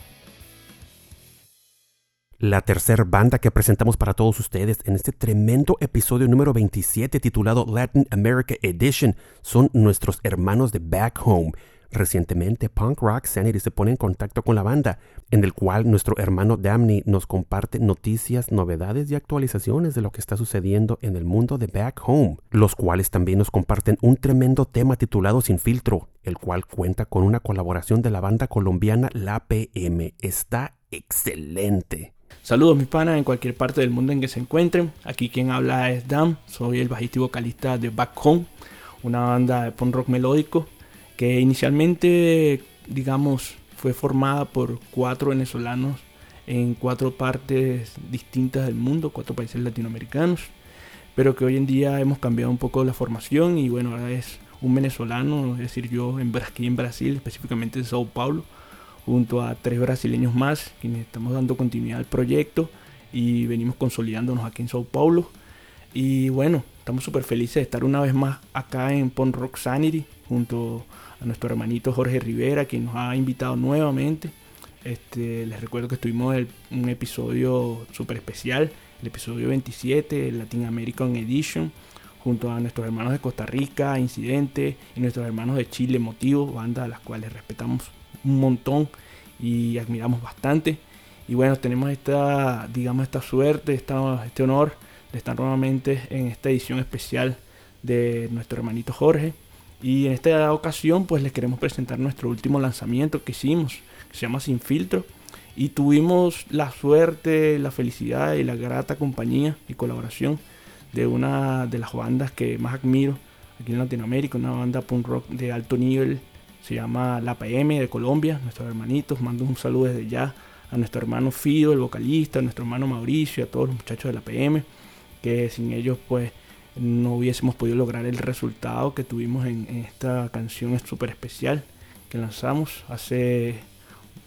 La tercer banda que presentamos para todos ustedes en este tremendo episodio número 27 titulado Latin America Edition son nuestros hermanos de Back Home. Recientemente Punk Rock Sanity se pone en contacto con la banda, en el cual nuestro hermano Damney nos comparte noticias, novedades y actualizaciones de lo que está sucediendo en el mundo de Back Home, los cuales también nos comparten un tremendo tema titulado Sin Filtro, el cual cuenta con una colaboración de la banda colombiana La PM. Está excelente. Saludos mis panas en cualquier parte del mundo en que se encuentren. Aquí quien habla es Dam, soy el bajista y vocalista de Back Home, una banda de punk rock melódico que inicialmente, digamos, fue formada por cuatro venezolanos en cuatro partes distintas del mundo, cuatro países latinoamericanos, pero que hoy en día hemos cambiado un poco la formación y bueno, ahora es un venezolano, es decir, yo en, aquí en Brasil, específicamente en Sao Paulo, junto a tres brasileños más, quienes estamos dando continuidad al proyecto y venimos consolidándonos aquí en Sao Paulo. Y bueno, estamos súper felices de estar una vez más acá en Punk Rock Sanity, junto a nuestro hermanito Jorge Rivera, quien nos ha invitado nuevamente. Este, les recuerdo que estuvimos en un episodio súper especial, el episodio 27, el Latin American Edition, junto a nuestros hermanos de Costa Rica, Incidente, y nuestros hermanos de Chile, Motivo, banda a las cuales respetamos un montón y admiramos bastante. Y bueno, tenemos esta, digamos, esta suerte, esta, este honor de estar nuevamente en esta edición especial de nuestro hermanito Jorge. Y en esta ocasión, pues les queremos presentar nuestro último lanzamiento que hicimos, que se llama Sin Filtro. Y tuvimos la suerte, la felicidad y la grata compañía y colaboración de una de las bandas que más admiro aquí en Latinoamérica, una banda punk rock de alto nivel, se llama La PM de Colombia, nuestros hermanitos, mando un saludo desde ya a nuestro hermano Fido, el vocalista, a nuestro hermano Mauricio, a todos los muchachos de la PM, que sin ellos pues no hubiésemos podido lograr el resultado que tuvimos en, esta canción súper especial que lanzamos hace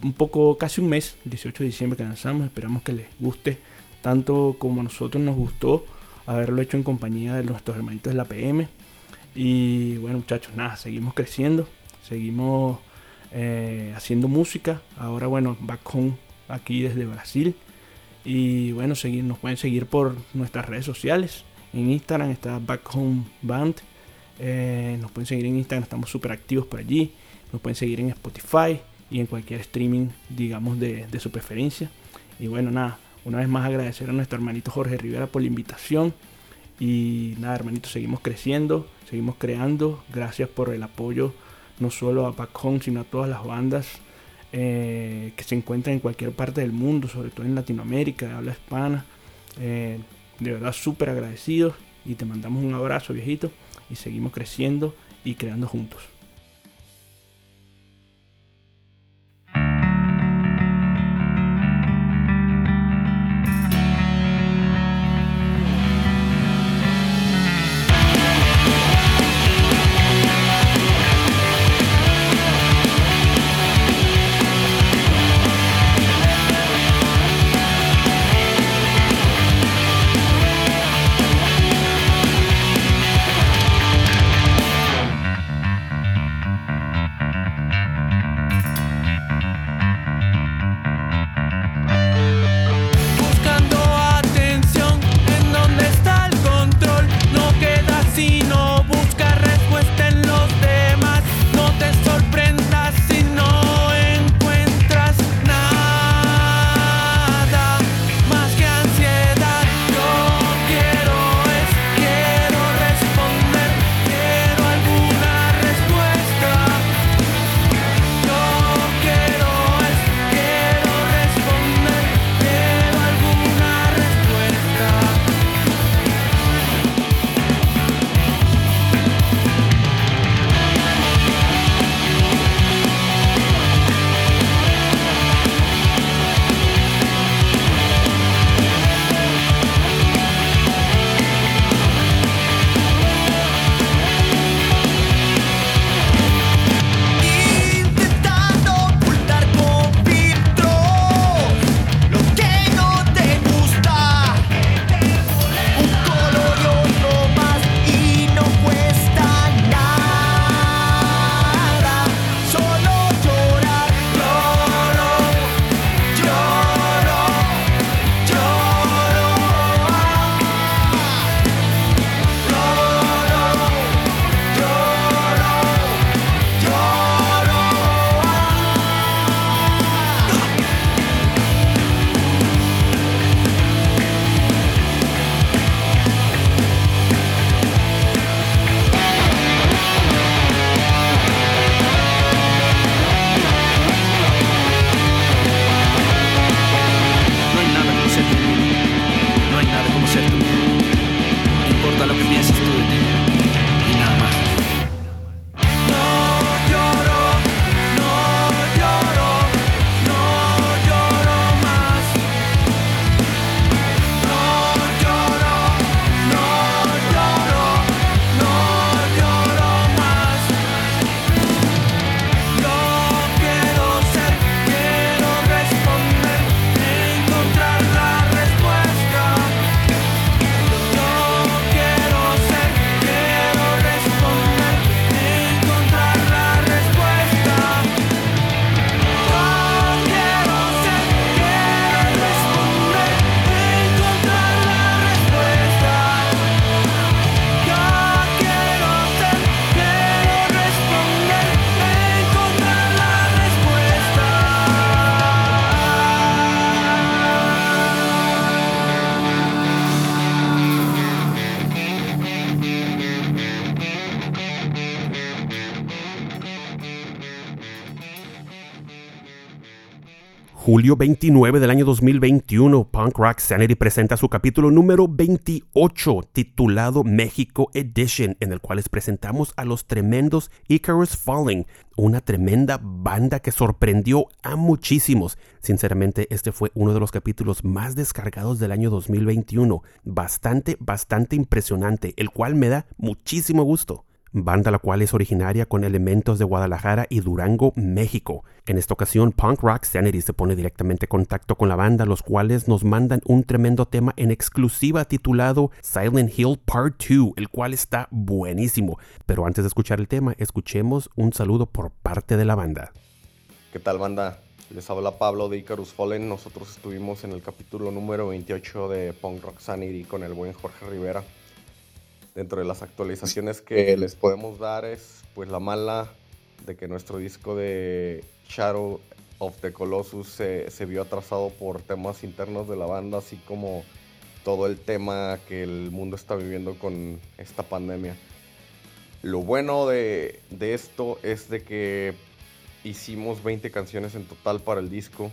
un poco, casi un mes, el 18 de diciembre que lanzamos, esperamos que les guste tanto como a nosotros nos gustó haberlo hecho en compañía de nuestros hermanitos de la PM. Y bueno muchachos, nada, seguimos creciendo, seguimos eh, haciendo música. Ahora, bueno, back home aquí desde Brasil. Y bueno, seguir, nos pueden seguir por nuestras redes sociales. En Instagram está Back Home Band. Eh, nos pueden seguir en Instagram, estamos súper activos por allí. Nos pueden seguir en Spotify y en cualquier streaming, digamos, de, de su preferencia. Y bueno, nada, una vez más agradecer a nuestro hermanito Jorge Rivera por la invitación. Y nada, hermanito, seguimos creciendo, seguimos creando. Gracias por el apoyo, no solo a Back Home, sino a todas las bandas eh, que se encuentran en cualquier parte del mundo, sobre todo en Latinoamérica, de habla hispana. Eh, de verdad, súper agradecidos. Y te mandamos un abrazo, viejito. Y seguimos creciendo y creando juntos. Julio 29 del año 2021, Punk Rock Sanity presenta su capítulo número 28, titulado México Edition, en el cual les presentamos a los tremendos Icarus Falling, una tremenda banda que sorprendió a muchísimos. Sinceramente, este fue uno de los capítulos más descargados del año 2021. Bastante, bastante impresionante, el cual me da muchísimo gusto banda la cual es originaria con elementos de Guadalajara y Durango, México. En esta ocasión, Punk Rock Sanity se pone directamente en contacto con la banda, los cuales nos mandan un tremendo tema en exclusiva titulado Silent Hill Part 2, el cual está buenísimo. Pero antes de escuchar el tema, escuchemos un saludo por parte de la banda. ¿Qué tal banda? Les habla Pablo de Icarus Fallen. Nosotros estuvimos en el capítulo número 28 de Punk Rock Sanity con el buen Jorge Rivera. Dentro de las actualizaciones que les podemos dar es pues la mala de que nuestro disco de Shadow of the Colossus se, se vio atrasado por temas internos de la banda, así como todo el tema que el mundo está viviendo con esta pandemia. Lo bueno de, de esto es de que hicimos 20 canciones en total para el disco,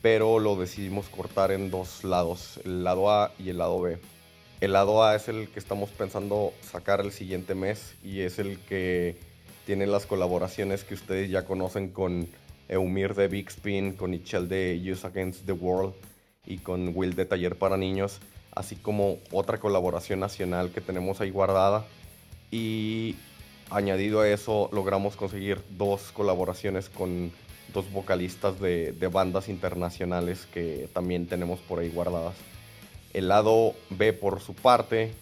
pero lo decidimos cortar en dos lados, el lado A y el lado B. El lado es el que estamos pensando sacar el siguiente mes y es el que tiene las colaboraciones que ustedes ya conocen con Eumir de Big Spin, con Michelle de Use Against the World y con Will de Taller para Niños, así como otra colaboración nacional que tenemos ahí guardada. Y añadido a eso, logramos conseguir dos colaboraciones con dos vocalistas de bandas internacionales que también tenemos por ahí guardadas. El lado B, por su parte,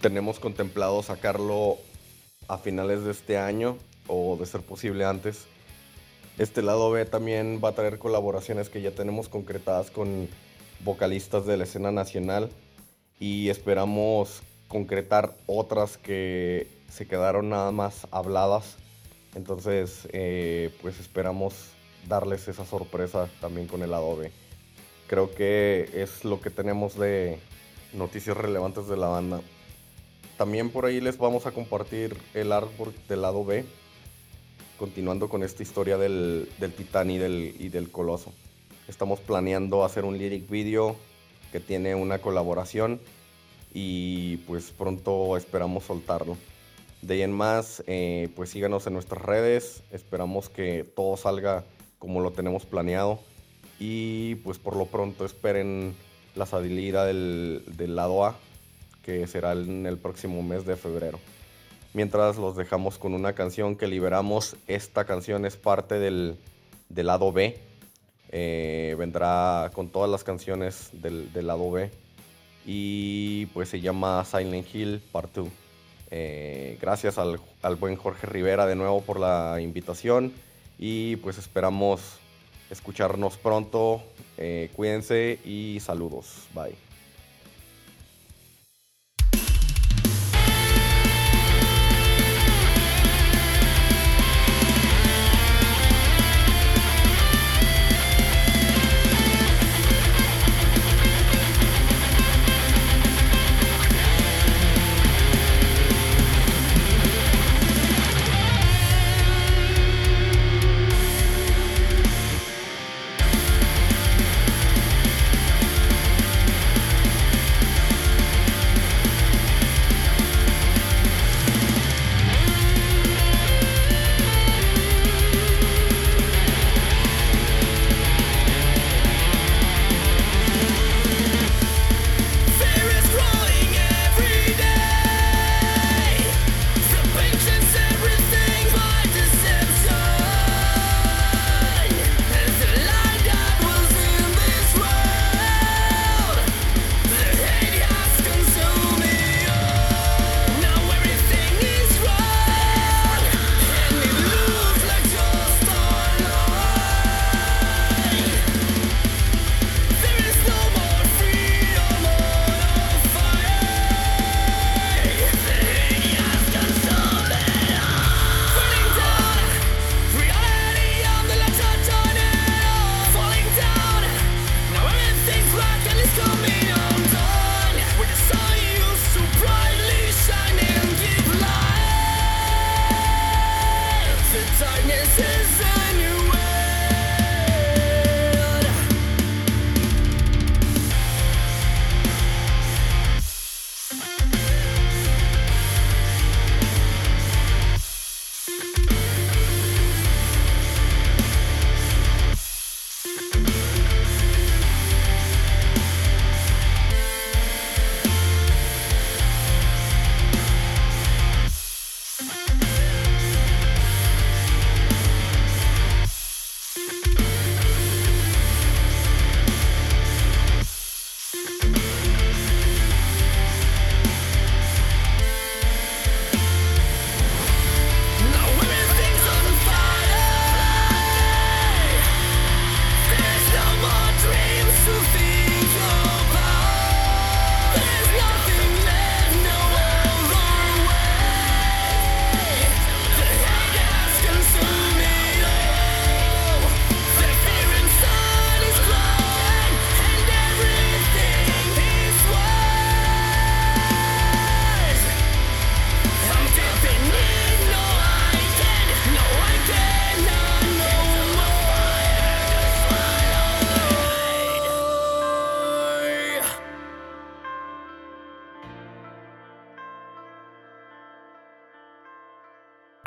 tenemos contemplado sacarlo a finales de este año o de ser posible antes. Este lado B también va a traer colaboraciones que ya tenemos concretadas con vocalistas de la escena nacional y esperamos concretar otras que se quedaron nada más habladas. Entonces, eh, pues esperamos darles esa sorpresa también con el lado B. Creo que es lo que tenemos de noticias relevantes de la banda. También por ahí les vamos a compartir el artwork del lado B, continuando con esta historia del, del titán y del, y del coloso. Estamos planeando hacer un lyric video que tiene una colaboración y pues pronto esperamos soltarlo. De ahí en más, eh, pues síganos en nuestras redes, esperamos que todo salga como lo tenemos planeado y pues por lo pronto esperen la salida del, del lado A que será en el próximo mes de febrero. Mientras los dejamos con una canción que liberamos, esta canción es parte del, del lado B, eh, vendrá con todas las canciones del, del, lado B y pues se llama Silent Hill Part 2. Eh, gracias al, al, buen Jorge Rivera de nuevo por la invitación y pues esperamos escucharnos pronto. Eh, cuídense y saludos. Bye.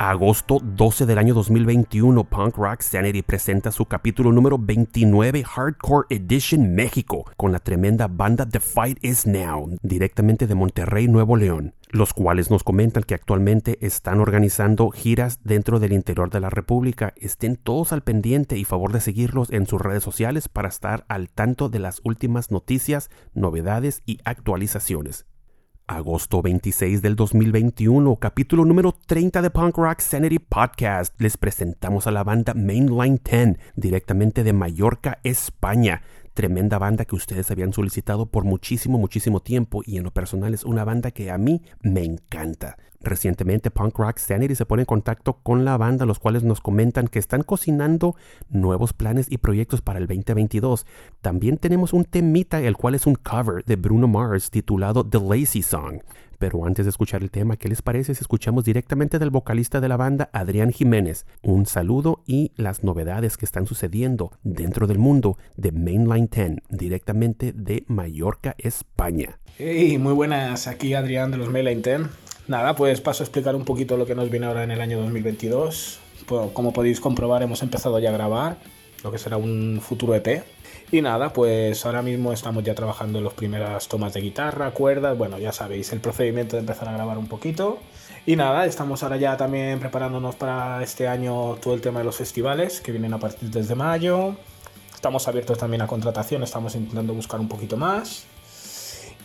Agosto 12 del año 2021, Punk Rock Sanity presenta su capítulo número 29 Hardcore Edition México con la tremenda banda The Fight Is Now, directamente de Monterrey, Nuevo León, los cuales nos comentan que actualmente están organizando giras dentro del interior de la República. Estén todos al pendiente y favor de seguirlos en sus redes sociales para estar al tanto de las últimas noticias, novedades y actualizaciones. Agosto 26 del 2021, capítulo número 30 de Punk Rock Sanity Podcast. Les presentamos a la banda Mainline 10, directamente de Mallorca, España. Tremenda banda que ustedes habían solicitado por muchísimo, muchísimo tiempo y en lo personal es una banda que a mí me encanta. Recientemente Punk Rock Sanity se pone en contacto con la banda, los cuales nos comentan que están cocinando nuevos planes y proyectos para el 2022. También tenemos un temita, el cual es un cover de Bruno Mars titulado The Lazy Song. Pero antes de escuchar el tema, ¿qué les parece si escuchamos directamente del vocalista de la banda, Adrián Jiménez? Un saludo y las novedades que están sucediendo dentro del mundo de Mainline 10, directamente de Mallorca, España. Hey, muy buenas, aquí Adrián de los Mainline 10. Nada, pues paso a explicar un poquito lo que nos viene ahora en el año 2022. Pues, como podéis comprobar, hemos empezado ya a grabar lo que será un futuro EP. Y nada, pues ahora mismo estamos ya trabajando en las primeras tomas de guitarra, cuerdas, bueno, ya sabéis, el procedimiento de empezar a grabar un poquito. Y nada, estamos ahora ya también preparándonos para este año todo el tema de los festivales que vienen a partir desde mayo. Estamos abiertos también a contratación, estamos intentando buscar un poquito más.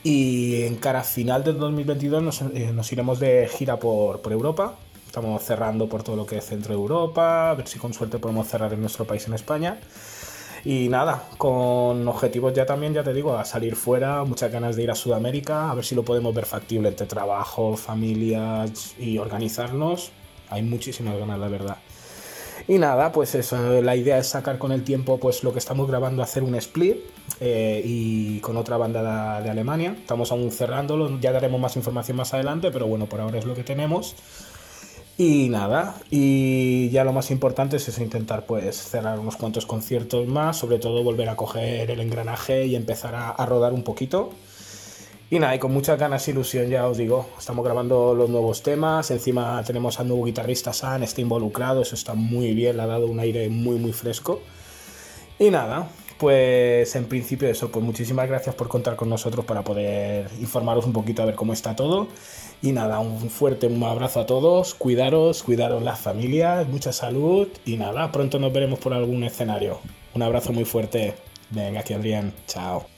Y en cara final del 2022 nos, eh, nos iremos de gira por, por Europa. Estamos cerrando por todo lo que es centro de Europa, a ver si con suerte podemos cerrar en nuestro país, en España. Y nada, con objetivos ya también, ya te digo, a salir fuera, muchas ganas de ir a Sudamérica, a ver si lo podemos ver factible entre trabajo, familias y organizarnos. Hay muchísimas ganas, la verdad. Y nada, pues eso, la idea es sacar con el tiempo pues lo que estamos grabando, hacer un split eh, y con otra banda de, Alemania. Estamos aún cerrándolo, ya daremos más información más adelante, pero bueno, por ahora es lo que tenemos. Y nada, y ya lo más importante es eso, intentar pues cerrar unos cuantos conciertos más, sobre todo volver a coger el engranaje y empezar a, a rodar un poquito. Y nada, y con muchas ganas e ilusión ya os digo, estamos grabando los nuevos temas, encima tenemos al nuevo guitarrista San, está involucrado, eso está muy bien, le ha dado un aire muy muy fresco. Y nada, pues en principio eso, pues muchísimas gracias por contar con nosotros para poder informaros un poquito a ver cómo está todo. Y nada, un fuerte un abrazo a todos, cuidaros, cuidaros las familias, mucha salud y nada, pronto nos veremos por algún escenario. Un abrazo muy fuerte. Venga, aquí Adrián, chao.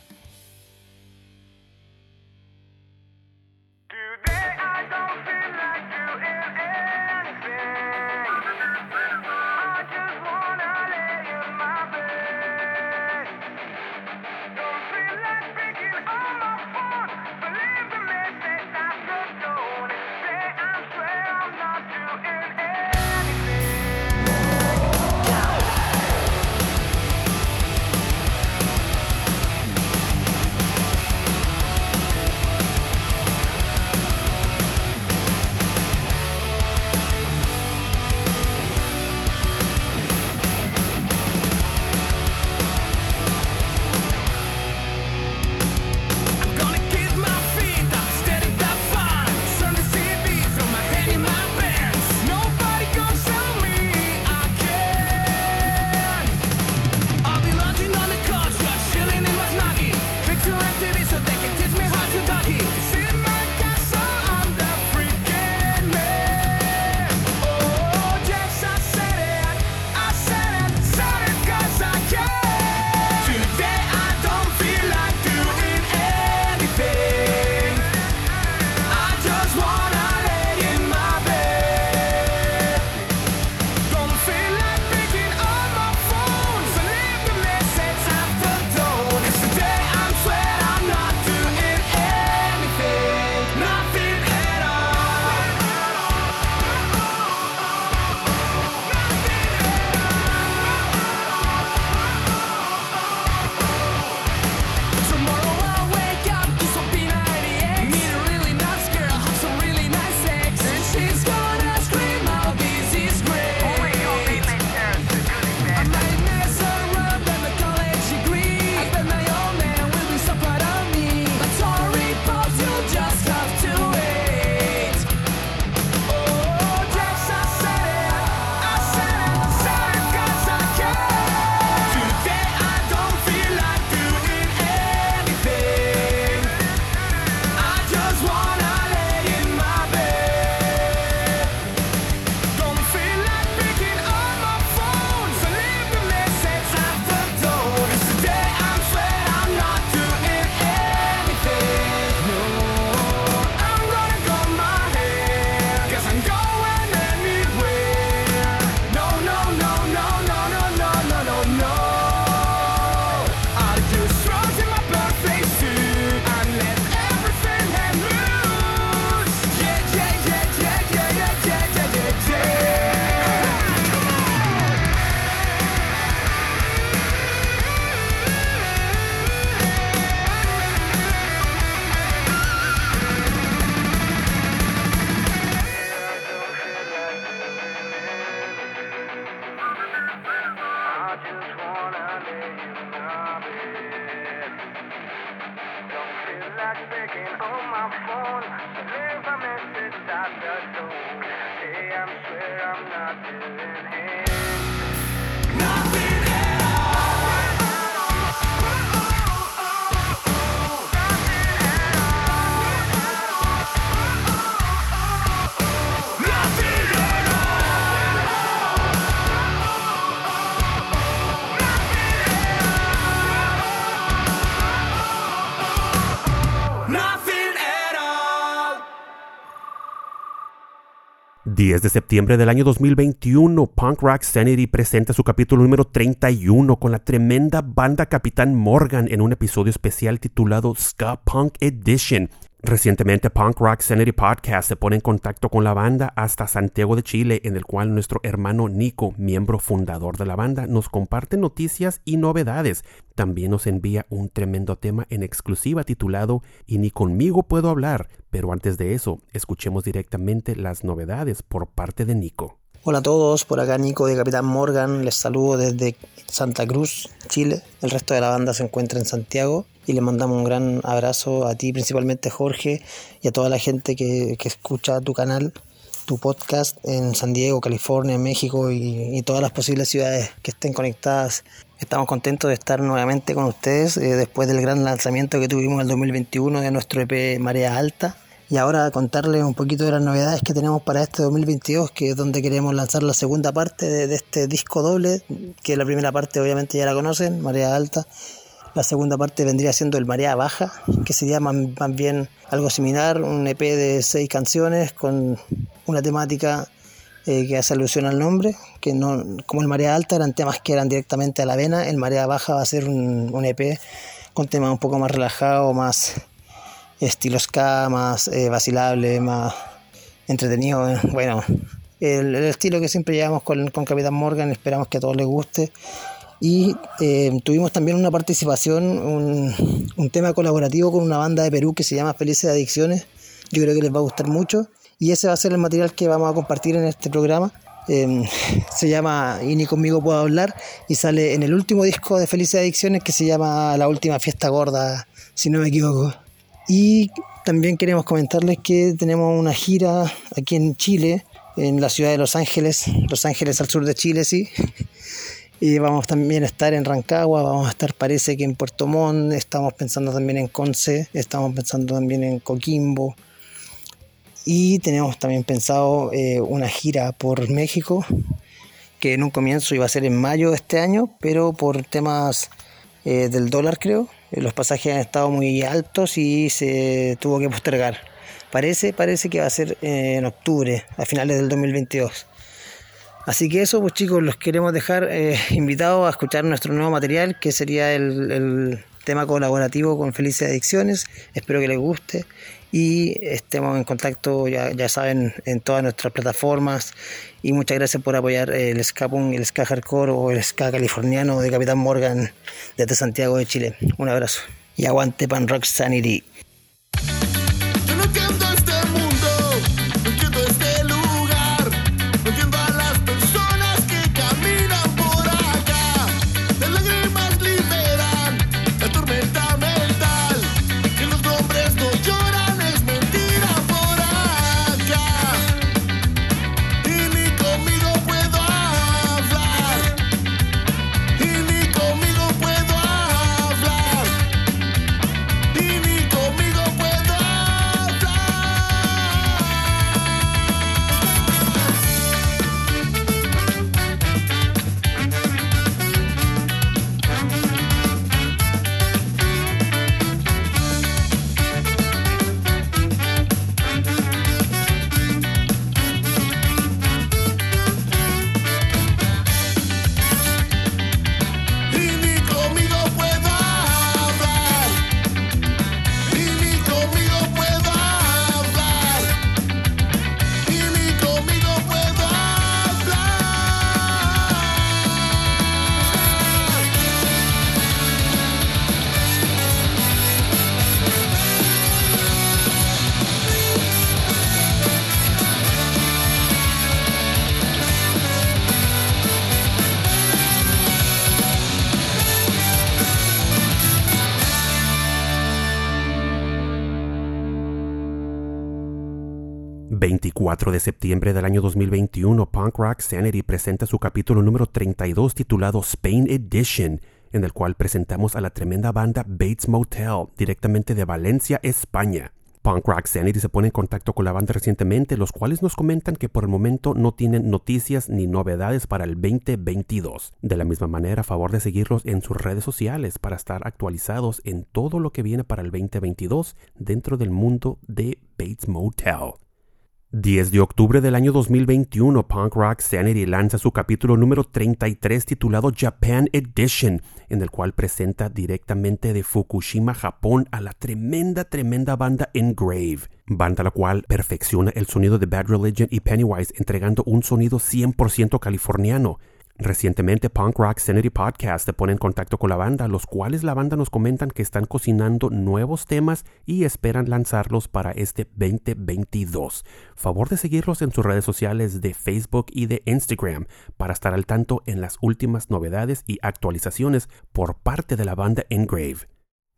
10 de septiembre del año 2021, Punk Rock Sanity presenta su capítulo número 31 con la tremenda banda Capitán Morgan en un episodio especial titulado Ska Punk Edition. Recientemente Punk Rock Sanity Podcast se pone en contacto con la banda hasta Santiago de Chile, en el cual nuestro hermano Nico, miembro fundador de la banda, nos comparte noticias y novedades. También nos envía un tremendo tema en exclusiva titulado Y ni conmigo puedo hablar, pero antes de eso, escuchemos directamente las novedades por parte de Nico. Hola a todos, por acá Nico de Capitán Morgan, les saludo desde Santa Cruz, Chile. El resto de la banda se encuentra en Santiago y le mandamos un gran abrazo a ti, principalmente Jorge, y a toda la gente que, que escucha tu canal, tu podcast en San Diego, California, México y, y todas las posibles ciudades que estén conectadas. Estamos contentos de estar nuevamente con ustedes eh, después del gran lanzamiento que tuvimos en el 2021 de nuestro EP Marea Alta. Y ahora contarles un poquito de las novedades que tenemos para este 2022, que es donde queremos lanzar la segunda parte de, este disco doble, que la primera parte obviamente ya la conocen, Marea Alta. La segunda parte vendría siendo el Marea Baja, que sería más, más bien algo similar, un EP de seis canciones con una temática eh, que hace alusión al nombre, que no, como el Marea Alta eran temas que eran directamente a la vena, el Marea Baja va a ser un, un EP con temas un poco más relajados, más estilo ska, más eh, vacilable, más entretenido. eh. Bueno, el, el estilo que siempre llevamos con, con Capitán Morgan, esperamos que a todos les guste. Y eh, tuvimos también una participación, un, un tema colaborativo con una banda de Perú que se llama Felices Adicciones. Yo creo que les va a gustar mucho. Y ese va a ser el material que vamos a compartir en este programa. Eh, [LAUGHS] se llama Y ni conmigo puedo hablar y sale en el último disco de Felices Adicciones que se llama La Última Fiesta Gorda, si no me equivoco. Y también queremos comentarles que tenemos una gira aquí en Chile, en la ciudad de Los Ángeles, Los Ángeles al sur de Chile, sí. [LAUGHS] Y vamos también a estar en Rancagua, vamos a estar parece que en Puerto Montt, estamos pensando también en Conce, estamos pensando también en Coquimbo. Y tenemos también pensado eh, una gira por México, que en un comienzo iba a ser en mayo de este año, pero por temas eh, del dólar creo, los pasajes han estado muy altos y se tuvo que postergar. Parece, parece que va a ser eh, en octubre, a finales del 2022. Así que eso, pues chicos, los queremos dejar eh, invitados a escuchar nuestro nuevo material, que sería el, el tema colaborativo con Felices Adicciones. Espero que les guste y estemos en contacto, ya, ya saben, en todas nuestras plataformas. Y muchas gracias por apoyar el ska punk, el ska hardcore o el ska californiano de Capitán Morgan desde Santiago de Chile. Un abrazo. Y aguante Pan Rock Sanity. 24 de septiembre del año 2021, Punk Rock Sanity presenta su capítulo número 32 titulado Spain Edition, en el cual presentamos a la tremenda banda Bates Motel directamente de Valencia, España. Punk Rock Sanity se pone en contacto con la banda recientemente, los cuales nos comentan que por el momento no tienen noticias ni novedades para el 2022. De la misma manera, a favor de seguirlos en sus redes sociales para estar actualizados en todo lo que viene para el 2022 dentro del mundo de Bates Motel. 10 de octubre del año 2021, Punk Rock Sanity lanza su capítulo número 33 titulado Japan Edition, en el cual presenta directamente de Fukushima, Japón, a la tremenda, tremenda banda Engrave, banda la cual perfecciona el sonido de Bad Religion y Pennywise, entregando un sonido 100% californiano. Recientemente Punk Rock Sanity Podcast se pone en contacto con la banda, los cuales la banda nos comentan que están cocinando nuevos temas y esperan lanzarlos para este 2022. Favor de seguirlos en sus redes sociales de Facebook y de Instagram para estar al tanto en las últimas novedades y actualizaciones por parte de la banda Engrave.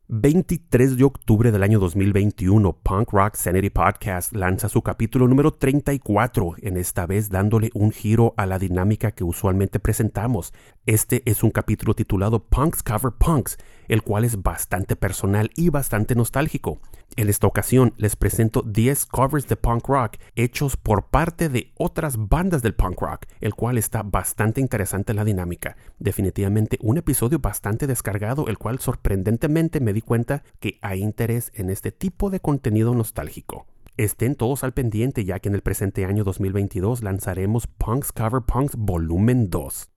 23 de octubre del año 2021, Punk Rock Sanity Podcast lanza su capítulo número 34, en esta vez dándole un giro a la dinámica que usualmente presentamos. Este es un capítulo titulado Punks Cover Punks, el cual es bastante personal y bastante nostálgico. En esta ocasión les presento 10 covers de punk rock hechos por parte de otras bandas del punk rock, el cual está bastante interesante la dinámica. Definitivamente un episodio bastante descargado, el cual sorprendentemente me di cuenta que hay interés en este tipo de contenido nostálgico. Estén todos al pendiente ya que en el presente año 2022 lanzaremos Punks Cover Punks Volumen 2.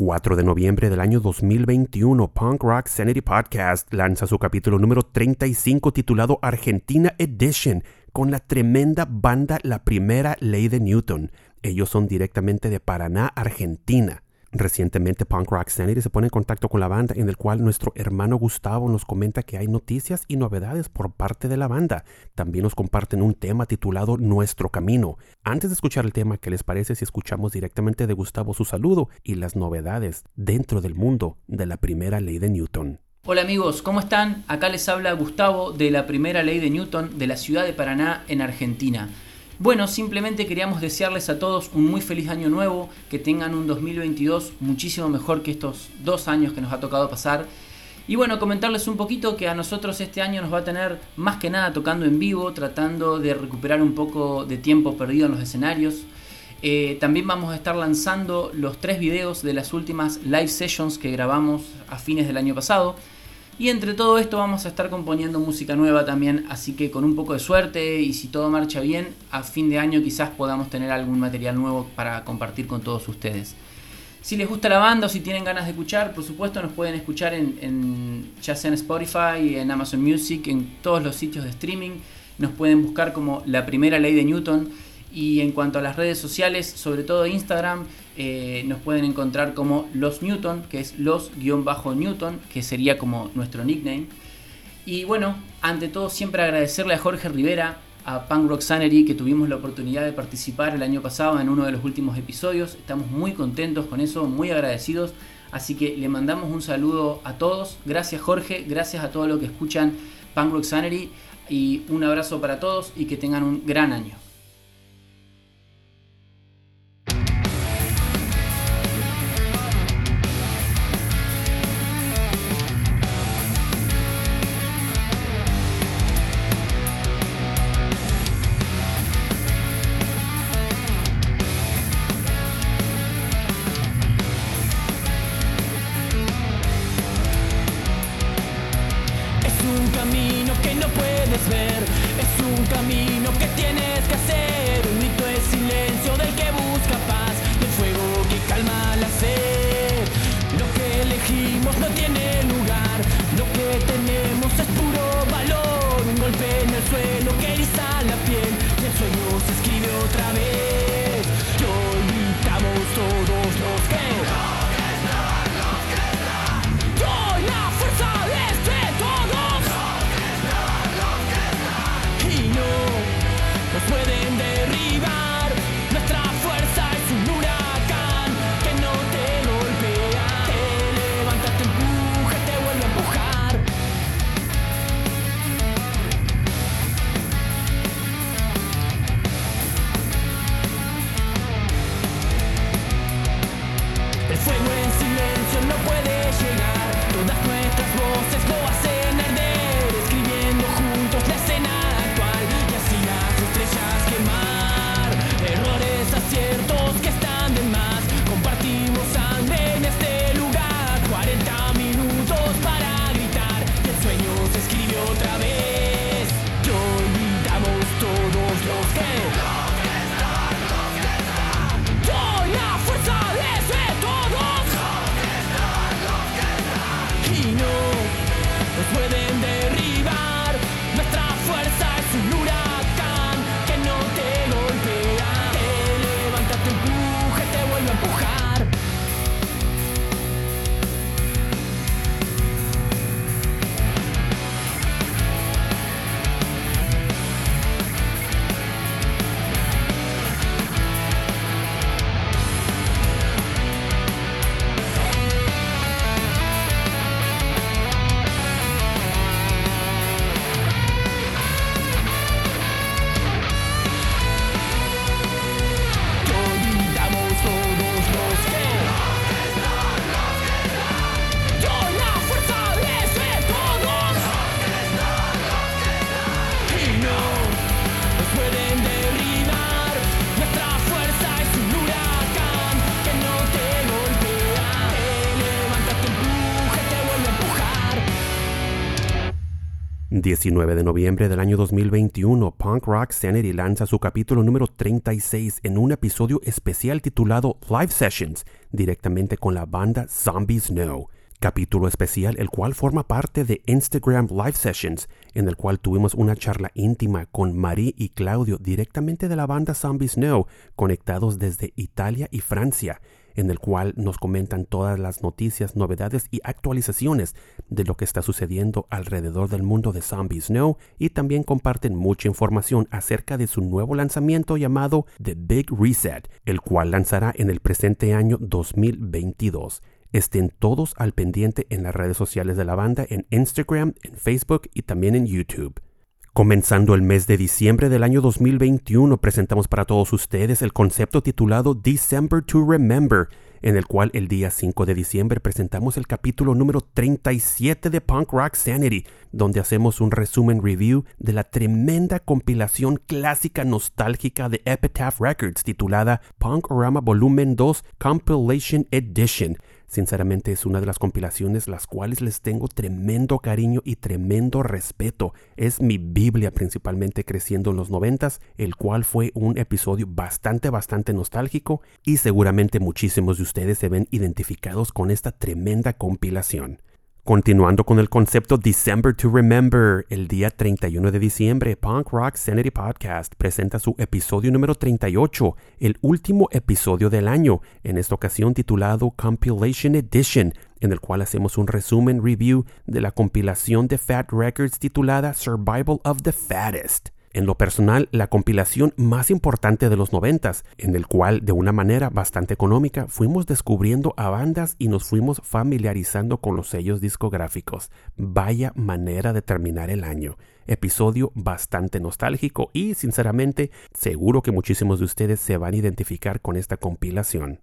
4 de noviembre del año 2021, Punk Rock Sanity Podcast lanza su capítulo número 35 titulado Argentina Edition con la tremenda banda La Primera Ley de Newton. Ellos son directamente de Paraná, Argentina. Recientemente Punk Rock Sanity se pone en contacto con la banda en el cual nuestro hermano Gustavo nos comenta que hay noticias y novedades por parte de la banda. También nos comparten un tema titulado Nuestro Camino. Antes de escuchar el tema, ¿qué les parece si escuchamos directamente de Gustavo su saludo y las novedades dentro del mundo de la primera ley de Newton? Hola amigos, ¿cómo están? Acá les habla Gustavo de la primera ley de Newton de la ciudad de Paraná en Argentina. Bueno, simplemente queríamos desearles a todos un muy feliz año nuevo, que tengan un 2022 muchísimo mejor que estos dos años que nos ha tocado pasar. Y bueno, comentarles un poquito que a nosotros este año nos va a tener más que nada tocando en vivo, tratando de recuperar un poco de tiempo perdido en los escenarios. Eh, también vamos a estar lanzando los tres videos de las últimas live sessions que grabamos a fines del año pasado. Y entre todo esto vamos a estar componiendo música nueva también, así que con un poco de suerte y si todo marcha bien, a fin de año quizás podamos tener algún material nuevo para compartir con todos ustedes. Si les gusta la banda o si tienen ganas de escuchar, por supuesto nos pueden escuchar en, ya sea en Spotify, en Amazon Music, en todos los sitios de streaming. Nos pueden buscar como La Primera Ley de Newton. Y en cuanto a las redes sociales, sobre todo Instagram, eh, nos pueden encontrar como Los Newton, que es los-newton, que sería como nuestro nickname. Y bueno, ante todo siempre agradecerle a Jorge Rivera, a Punk Rock Sanity, que tuvimos la oportunidad de participar el año pasado en uno de los últimos episodios. Estamos muy contentos con eso, muy agradecidos. Así que le mandamos un saludo a todos. Gracias Jorge, gracias a todos los que escuchan Punk Rock Sanity. Y un abrazo para todos y que tengan un gran año. 19 de noviembre del año 2021, Punk Rock Sanity lanza su capítulo número 36 en un episodio especial titulado Live Sessions, directamente con la banda Zombies No. Capítulo especial el cual forma parte de Instagram Live Sessions, en el cual tuvimos una charla íntima con Marie y Claudio directamente de la banda Zombies No, conectados desde Italia y Francia en el cual nos comentan todas las noticias, novedades y actualizaciones de lo que está sucediendo alrededor del mundo de Zombies No y también comparten mucha información acerca de su nuevo lanzamiento llamado The Big Reset, el cual lanzará en el presente año 2022. Estén todos al pendiente en las redes sociales de la banda, en Instagram, en Facebook y también en YouTube. Comenzando el mes de diciembre del año 2021, presentamos para todos ustedes el concepto titulado December to Remember, en el cual el día 5 de diciembre presentamos el capítulo número 37 de Punk Rock Sanity, donde hacemos un resumen review de la tremenda compilación clásica nostálgica de Epitaph Records titulada Punkorama Volumen 2 Compilation Edition. Sinceramente es una de las compilaciones las cuales les tengo tremendo cariño y tremendo respeto. Es mi Biblia principalmente creciendo en los noventas, el cual fue un episodio bastante bastante nostálgico y seguramente muchísimos de ustedes se ven identificados con esta tremenda compilación. Continuando con el concepto December to Remember, el día 31 de diciembre, Punk Rock Sanity Podcast presenta su episodio número 38, el último episodio del año, en esta ocasión titulado Compilation Edition, en el cual hacemos un resumen review de la compilación de Fat Records titulada Survival of the Fattest en lo personal la compilación más importante de los noventas, en el cual de una manera bastante económica fuimos descubriendo a bandas y nos fuimos familiarizando con los sellos discográficos. Vaya manera de terminar el año. Episodio bastante nostálgico y sinceramente seguro que muchísimos de ustedes se van a identificar con esta compilación.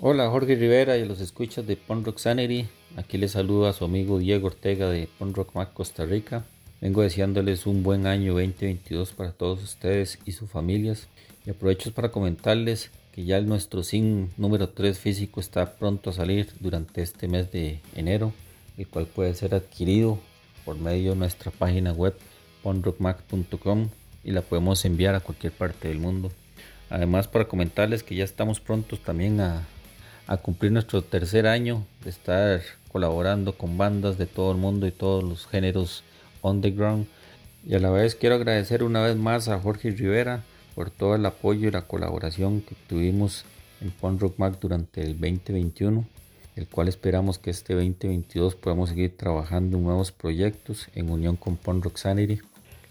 Hola Jorge Rivera y los escuchas de Punk Rock Sanity. Aquí les saluda a su amigo Diego Ortega de Punk Rock Mac Costa Rica. Vengo deseándoles un buen año 2022 para todos ustedes y sus familias. Y aprovecho para comentarles que ya nuestro SIN número 3 físico está pronto a salir durante este mes de enero, el cual puede ser adquirido por medio de nuestra página web ponrockmac.com y la podemos enviar a cualquier parte del mundo. Además para comentarles que ya estamos prontos también a, a cumplir nuestro tercer año de estar colaborando con bandas de todo el mundo y todos los géneros underground. Y a la vez quiero agradecer una vez más a Jorge Rivera por todo el apoyo y la colaboración que tuvimos en Punk Rock Mac durante el 2021, el cual esperamos que este 2022 podamos seguir trabajando en nuevos proyectos en unión con Punk Rock Sanity.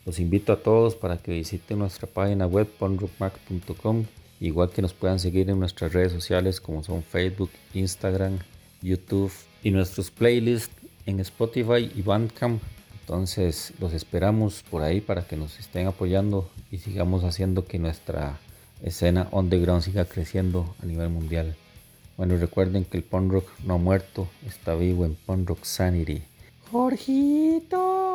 Los invito a todos para que visiten nuestra página web punkrockmac.com, igual que nos puedan seguir en nuestras redes sociales como son Facebook, Instagram, YouTube y nuestros playlists en Spotify y Bandcamp entonces los esperamos por ahí para que nos estén apoyando y sigamos haciendo que nuestra escena underground siga creciendo a nivel mundial. Bueno, recuerden que el punk rock no ha muerto, está vivo en punk rock sanity. Jorgito.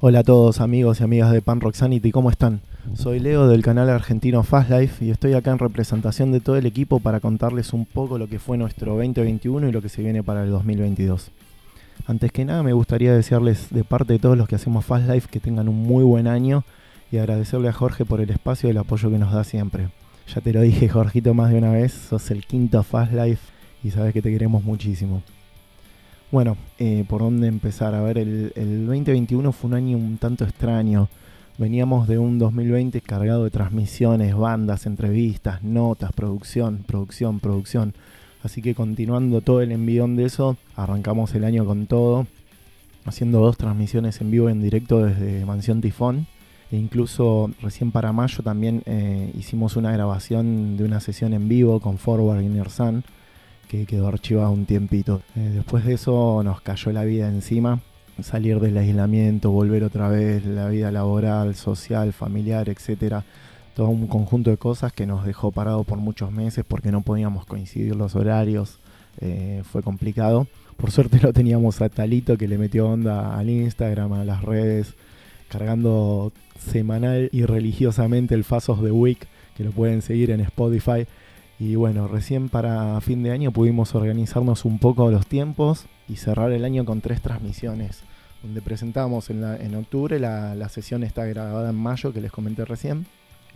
Hola a todos amigos y amigas de Pan Rock Sanity, ¿cómo están? Soy Leo del canal argentino Fast Life y estoy acá en representación de todo el equipo para contarles un poco lo que fue nuestro 2021 y lo que se viene para el 2022. Antes que nada me gustaría desearles de parte de todos los que hacemos Fast Life que tengan un muy buen año y agradecerle a Jorge por el espacio y el apoyo que nos da siempre. Ya te lo dije Jorgito más de una vez, sos el quinto Fast Life y sabes que te queremos muchísimo. Bueno, eh, ¿por dónde empezar? A ver, el, el 2021 fue un año un tanto extraño. Veníamos de un 2020 cargado de transmisiones, bandas, entrevistas, notas, producción, producción, producción. Así que continuando todo el envión de eso, arrancamos el año con todo, haciendo dos transmisiones en vivo en directo desde Mansión Tifón. E incluso recién para mayo también eh, hicimos una grabación de una sesión en vivo con Forward Inner Sun que quedó archivada un tiempito. Eh, después de eso nos cayó la vida encima, salir del aislamiento, volver otra vez, la vida laboral, social, familiar, etcétera. Todo un conjunto de cosas que nos dejó parado por muchos meses porque no podíamos coincidir los horarios. Eh, fue complicado. Por suerte lo teníamos a Talito que le metió onda al Instagram, a las redes, cargando semanal y religiosamente el Fasos de Week, que lo pueden seguir en Spotify Y bueno, recién para fin de año pudimos organizarnos un poco los tiempos y cerrar el año con tres transmisiones, donde presentamos en, la- en octubre, la, la sesión está grabada en mayo, que les comenté recién,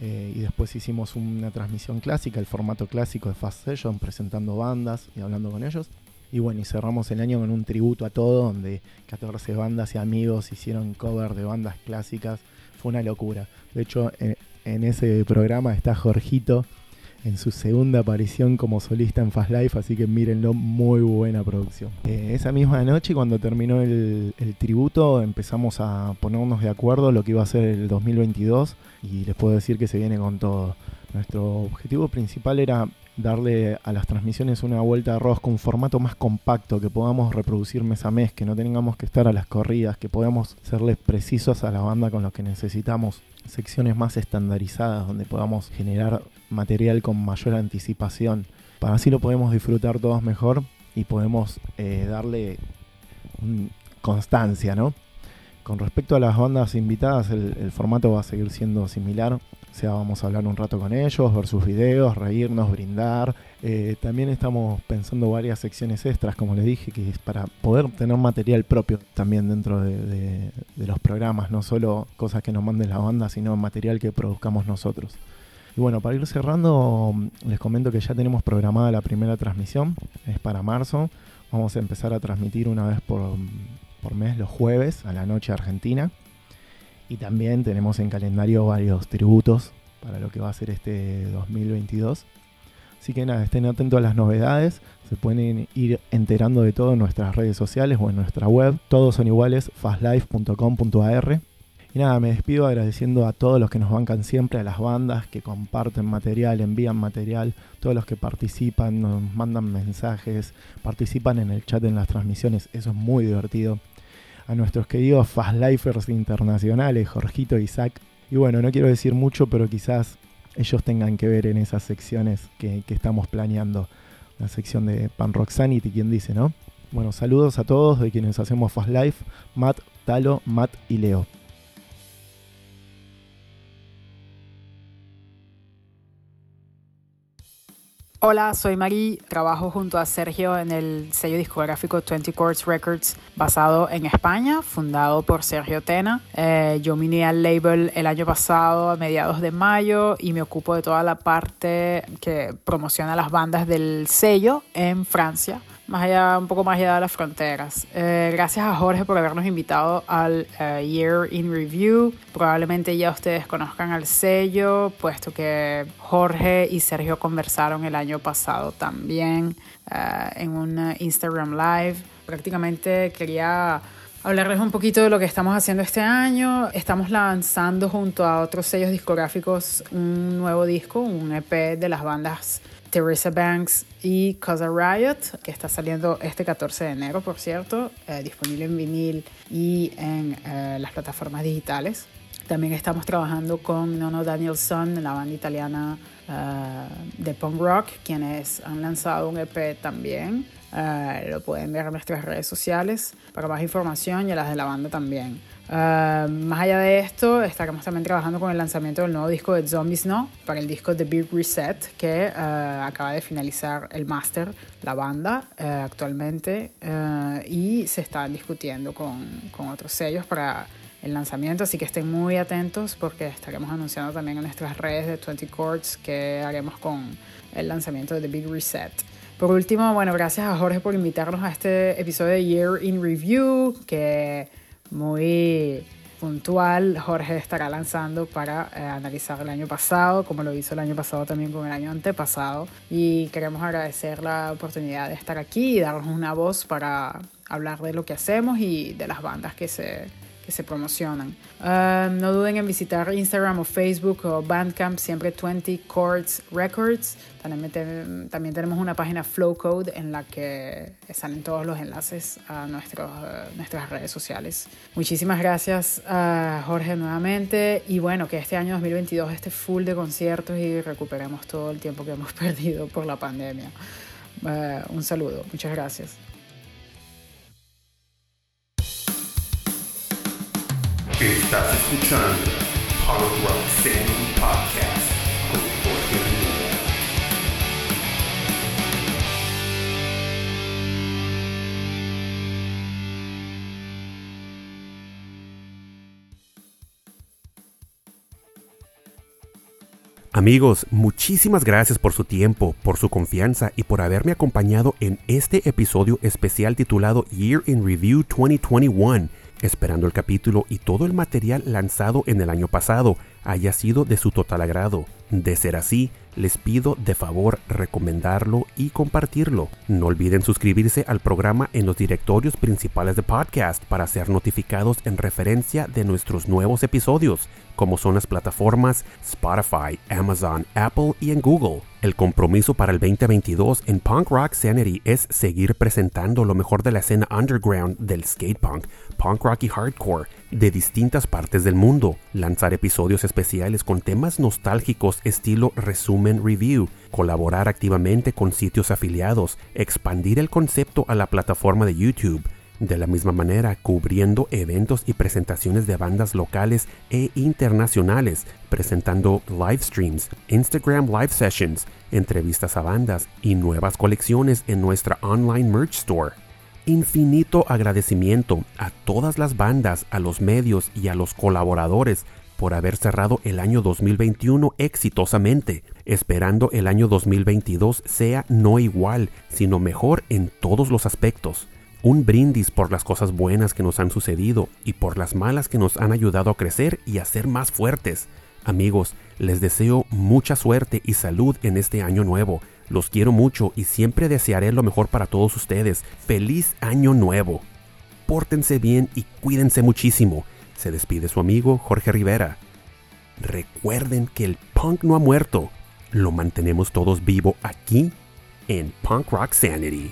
eh, y después hicimos una transmisión clásica, el formato clásico de Fast Session, presentando bandas y hablando con ellos. Y bueno, y cerramos el año con un tributo a todo, donde 14 bandas y amigos hicieron cover de bandas clásicas. Fue una locura. De hecho, en, en ese programa está Jorgito en su segunda aparición como solista en Fast Life, así que mírenlo, muy buena producción. Eh, esa misma noche, cuando terminó el, tributo, empezamos a ponernos de acuerdo lo que iba a ser el 2022 y les puedo decir que se viene con todo. Nuestro objetivo principal era darle a las transmisiones una vuelta de rosca, un formato más compacto, que podamos reproducir mes a mes, que no tengamos que estar a las corridas, que podamos serles precisos a la banda con lo que necesitamos, secciones más estandarizadas donde podamos generar material con mayor anticipación. Para así lo podemos disfrutar todos mejor y podemos eh, darle constancia, ¿no? Con respecto a las bandas invitadas, el, formato va a seguir siendo similar. O sea, vamos a hablar un rato con ellos, ver sus videos, reírnos, brindar. Eh, también estamos pensando varias secciones extras, como les dije, que es para poder tener material propio también dentro de, de- los programas, no solo cosas que nos manden la banda, sino material que produzcamos nosotros. Y bueno, para ir cerrando, les comento que ya tenemos programada la primera transmisión, es para marzo. Vamos a empezar a transmitir una vez por, por mes los jueves a la noche argentina. Y también tenemos en calendario varios tributos para lo que va a ser este 2022. Así que nada, estén atentos a las novedades. Se pueden ir enterando de todo en nuestras redes sociales o en nuestra web. Todos son iguales, fastlife.com.ar. Nada, me despido agradeciendo a todos los que nos bancan siempre, a las bandas que comparten material, envían material, todos los que participan, nos mandan mensajes, participan en el chat en las transmisiones, eso es muy divertido. A nuestros queridos Fastlifers internacionales, Jorgito y Isaac. Y bueno, no quiero decir mucho, pero quizás ellos tengan que ver en esas secciones que, que estamos planeando. La sección de Pan Rock Sanity, quien dice, ¿no? Bueno, saludos a todos de quienes hacemos Fast Life, Matt, Talo, Matt y Leo. Hola, soy Mari, trabajo junto a Sergio en el sello discográfico 20 Chords Records basado en España, fundado por Sergio Tena. Eh, yo miné al label el año pasado a mediados de mayo y me ocupo de toda la parte que promociona las bandas del sello en Francia, más allá, un poco más allá de las fronteras. Eh, gracias a Jorge por habernos invitado al eh, Year in Review. Probablemente ya ustedes conozcan al sello, puesto que Jorge y Sergio conversaron el año pasado también eh, en un Instagram Live. Prácticamente quería hablarles un poquito de lo que estamos haciendo este año. Estamos lanzando junto a otros sellos discográficos un nuevo disco, un EP de las bandas Teresa Banks y Cosa Riot, que está saliendo este 14 de enero, por cierto, eh, disponible en vinil y en eh, las plataformas digitales. También estamos trabajando con Nono Danielson, la banda italiana eh, de punk rock, quienes han lanzado un EP también. Lo pueden ver en nuestras redes sociales para más información y a las de la banda también. Eh, más allá de esto, estaremos también trabajando con el lanzamiento del nuevo disco de Zombies No para el disco The Big Reset, que eh, acaba de finalizar el máster, la banda eh, actualmente, y se están discutiendo con, con otros sellos para el lanzamiento, así que estén muy atentos porque estaremos anunciando también en nuestras redes de 20 Chords que haremos con el lanzamiento de The Big Reset. Por último, bueno, gracias a Jorge por invitarnos a este episodio de Year in Review, que muy puntual Jorge estará lanzando para eh, analizar el año pasado, como lo hizo el año pasado también con el año antepasado. Y queremos agradecer la oportunidad de estar aquí y darnos una voz para hablar de lo que hacemos y de las bandas que se, que se promocionan. Uh, no duden en visitar Instagram o Facebook o Bandcamp, siempre 20 Chords Records. También, te- también tenemos una página Flowcode en la que salen todos los enlaces a nuestros, uh, nuestras redes sociales. Muchísimas gracias a Jorge nuevamente y bueno, que este año 2022 esté full de conciertos y recuperemos todo el tiempo que hemos [LAUGHS] perdido por la pandemia. Uh, un saludo, muchas gracias. Estás escuchando Hard Sandy Podcast con Jorge Amigos, muchísimas gracias por su tiempo, por su confianza y por haberme acompañado en este episodio especial titulado Year in Review 2021 esperando el capítulo y todo el material lanzado en el año pasado haya sido de su total agrado. De ser así, les pido de favor recomendarlo y compartirlo. No olviden suscribirse al programa en los directorios principales de podcast para ser notificados en referencia de nuestros nuevos episodios, como son las plataformas Spotify, Amazon, Apple y en Google. El compromiso para el 2022 en Punk Rock Sanity es seguir presentando lo mejor de la escena underground del skate punk, punk rock y hardcore de distintas partes del mundo, lanzar episodios especiales con temas nostálgicos estilo resumen review, colaborar activamente con sitios afiliados, expandir el concepto a la plataforma de YouTube, de la misma manera cubriendo eventos y presentaciones de bandas locales e internacionales, presentando live streams, Instagram live sessions, entrevistas a bandas y nuevas colecciones en nuestra online merch store infinito agradecimiento a todas las bandas, a los medios y a los colaboradores por haber cerrado el año 2021 exitosamente, esperando el año 2022 sea no igual, sino mejor en todos los aspectos. Un brindis por las cosas buenas que nos han sucedido y por las malas que nos han ayudado a crecer y a ser más fuertes. Amigos, les deseo mucha suerte y salud en este año nuevo. Los quiero mucho y siempre desearé lo mejor para todos ustedes. ¡Feliz año nuevo! Pórtense bien y cuídense muchísimo. Se despide su amigo Jorge Rivera. Recuerden que el punk no ha muerto. Lo mantenemos todos vivo aquí en Punk Rock Sanity.